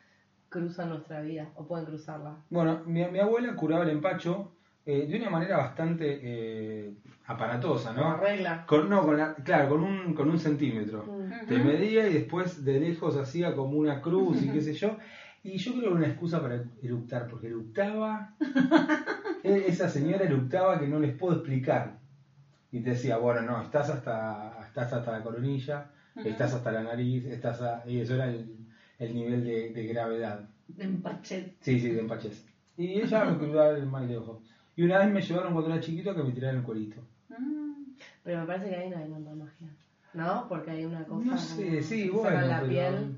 cruzan nuestra vida, o pueden cruzarla. Bueno, mi, mi abuela curaba el empacho eh, de una manera bastante eh, aparatosa, ¿no? regla. Con, no, con la- claro, con un, con un centímetro. Mm. Te medía y después de lejos hacía como una cruz y qué sé yo. Y yo creo que era una excusa para eructar, porque eructaba, [LAUGHS] e- esa señora eructaba que no les puedo explicar. Y te decía, bueno, no, estás hasta, estás hasta la coronilla, estás hasta la nariz, estás a- y eso era el, el nivel de, de gravedad. De empachet. Sí, sí, de empachez. Y ella me cuidaba el mal de ojo. Y una vez me llevaron cuando era chiquito a que me tiraran el cuerito. Mm. Pero me parece que ahí no hay tanta magia. ¿No? Porque hay una cosa. No sé, como sí, que bueno, sacan la pero- piel.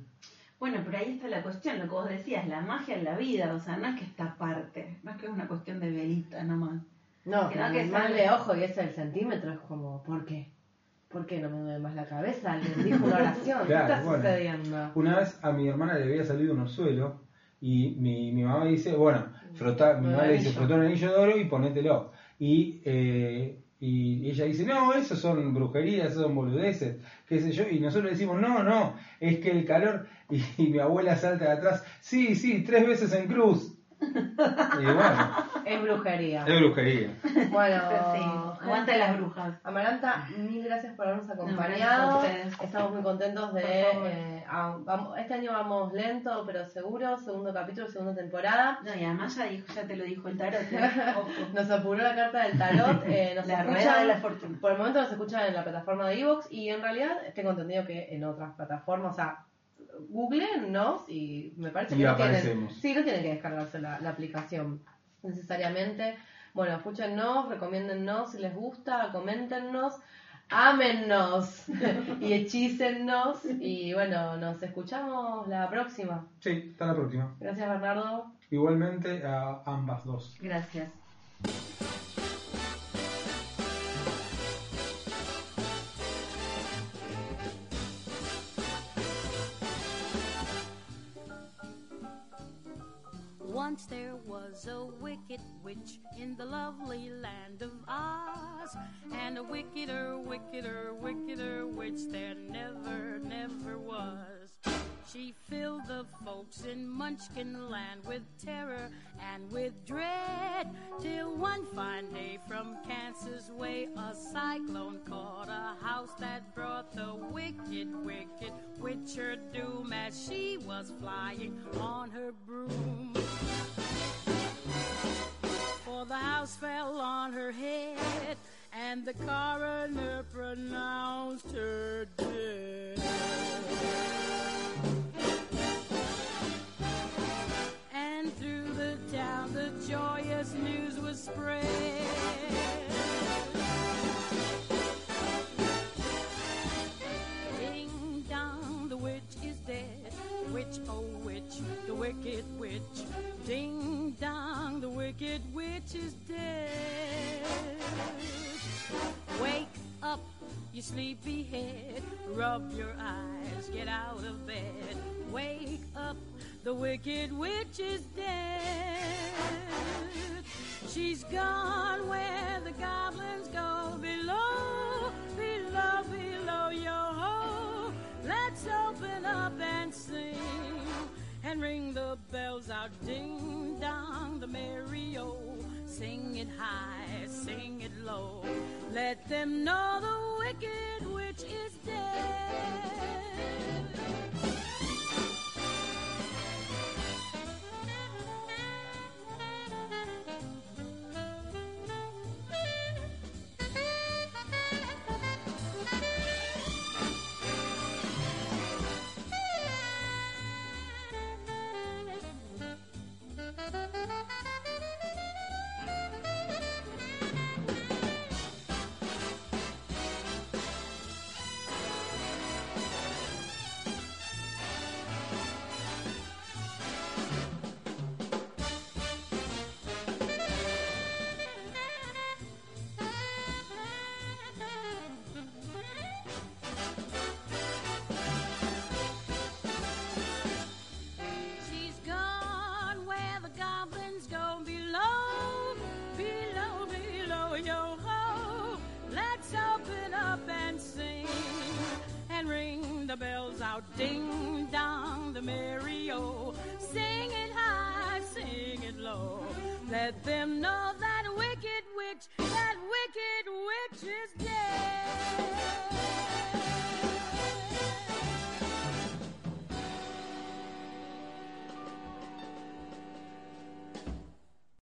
Bueno, pero ahí está la cuestión, lo que vos decías, la magia en la vida, o sea, no es que está aparte, no es que es una cuestión de velita nomás. No, Que no, que que el mal sale- de ojo y ese del centímetro es como, ¿por qué? ¿Por qué no me duele más la cabeza? Alguien [LAUGHS] dijo una oración. ¿Qué está bueno. sucediendo? Una vez a mi hermana le había salido un orzuelo y mi, mi mamá dice, bueno, frota, mi le dice, frotá un anillo de oro y ponételo. Y, eh, y ella dice, no, eso son brujerías, eso son boludeces, qué sé yo. Y nosotros le decimos, no, no, es que el calor... Y, [LAUGHS] y mi abuela salta de atrás, sí, sí, tres veces en cruz. [LAUGHS] Y bueno, Es brujería. es brujería. Bueno, [LAUGHS] sí, aguanta las brujas. Amaranta, mil gracias por habernos acompañado. Estamos muy contentos de. Vamos- este año vamos lento, pero seguro. Segundo capítulo, segunda temporada. No, y además ya, dijo, ya te lo dijo el tarot. ¿eh? [LAUGHS] Nos apuró la carta del tarot. eh, nos [LAUGHS] La escuchan- rueda de la fortuna. Por el momento nos escuchan en la plataforma de Evox y en realidad tengo entendido que en otras plataformas, o sea, googleennos y me parece Y que no tienen, aparecemos. sí, no tienen que descargarse la, la aplicación necesariamente. Bueno, escúchennos, recomiéndennos si les gusta, coméntenos, ámennos [LAUGHS] y hechícennos y bueno, nos escuchamos la próxima. Sí, hasta la próxima. Gracias Bernardo. Igualmente a ambas dos. Gracias. Was a wicked witch in the lovely land of Oz, and a wickeder, wickeder, wickeder witch there never, never was. She filled the folks in Munchkin land with terror and with dread, till one fine day from Kansas way a cyclone caught a house that brought the wicked, wicked witch her doom as she was flying on her broom the house fell on her head, and the coroner pronounced her dead. And through the town the joyous news was spread. Ding dong, the witch is dead. Witch, oh witch, the wicked witch. Ding wicked witch is dead. Wake up, you sleepy head. Rub your eyes, get out of bed. Wake up, the wicked witch is dead. She's gone where the goblins go below, below, below your hole. Let's open up and sing and ring the bells out ding dong the merry o sing it high sing it low. Let them know the wicked witch is dead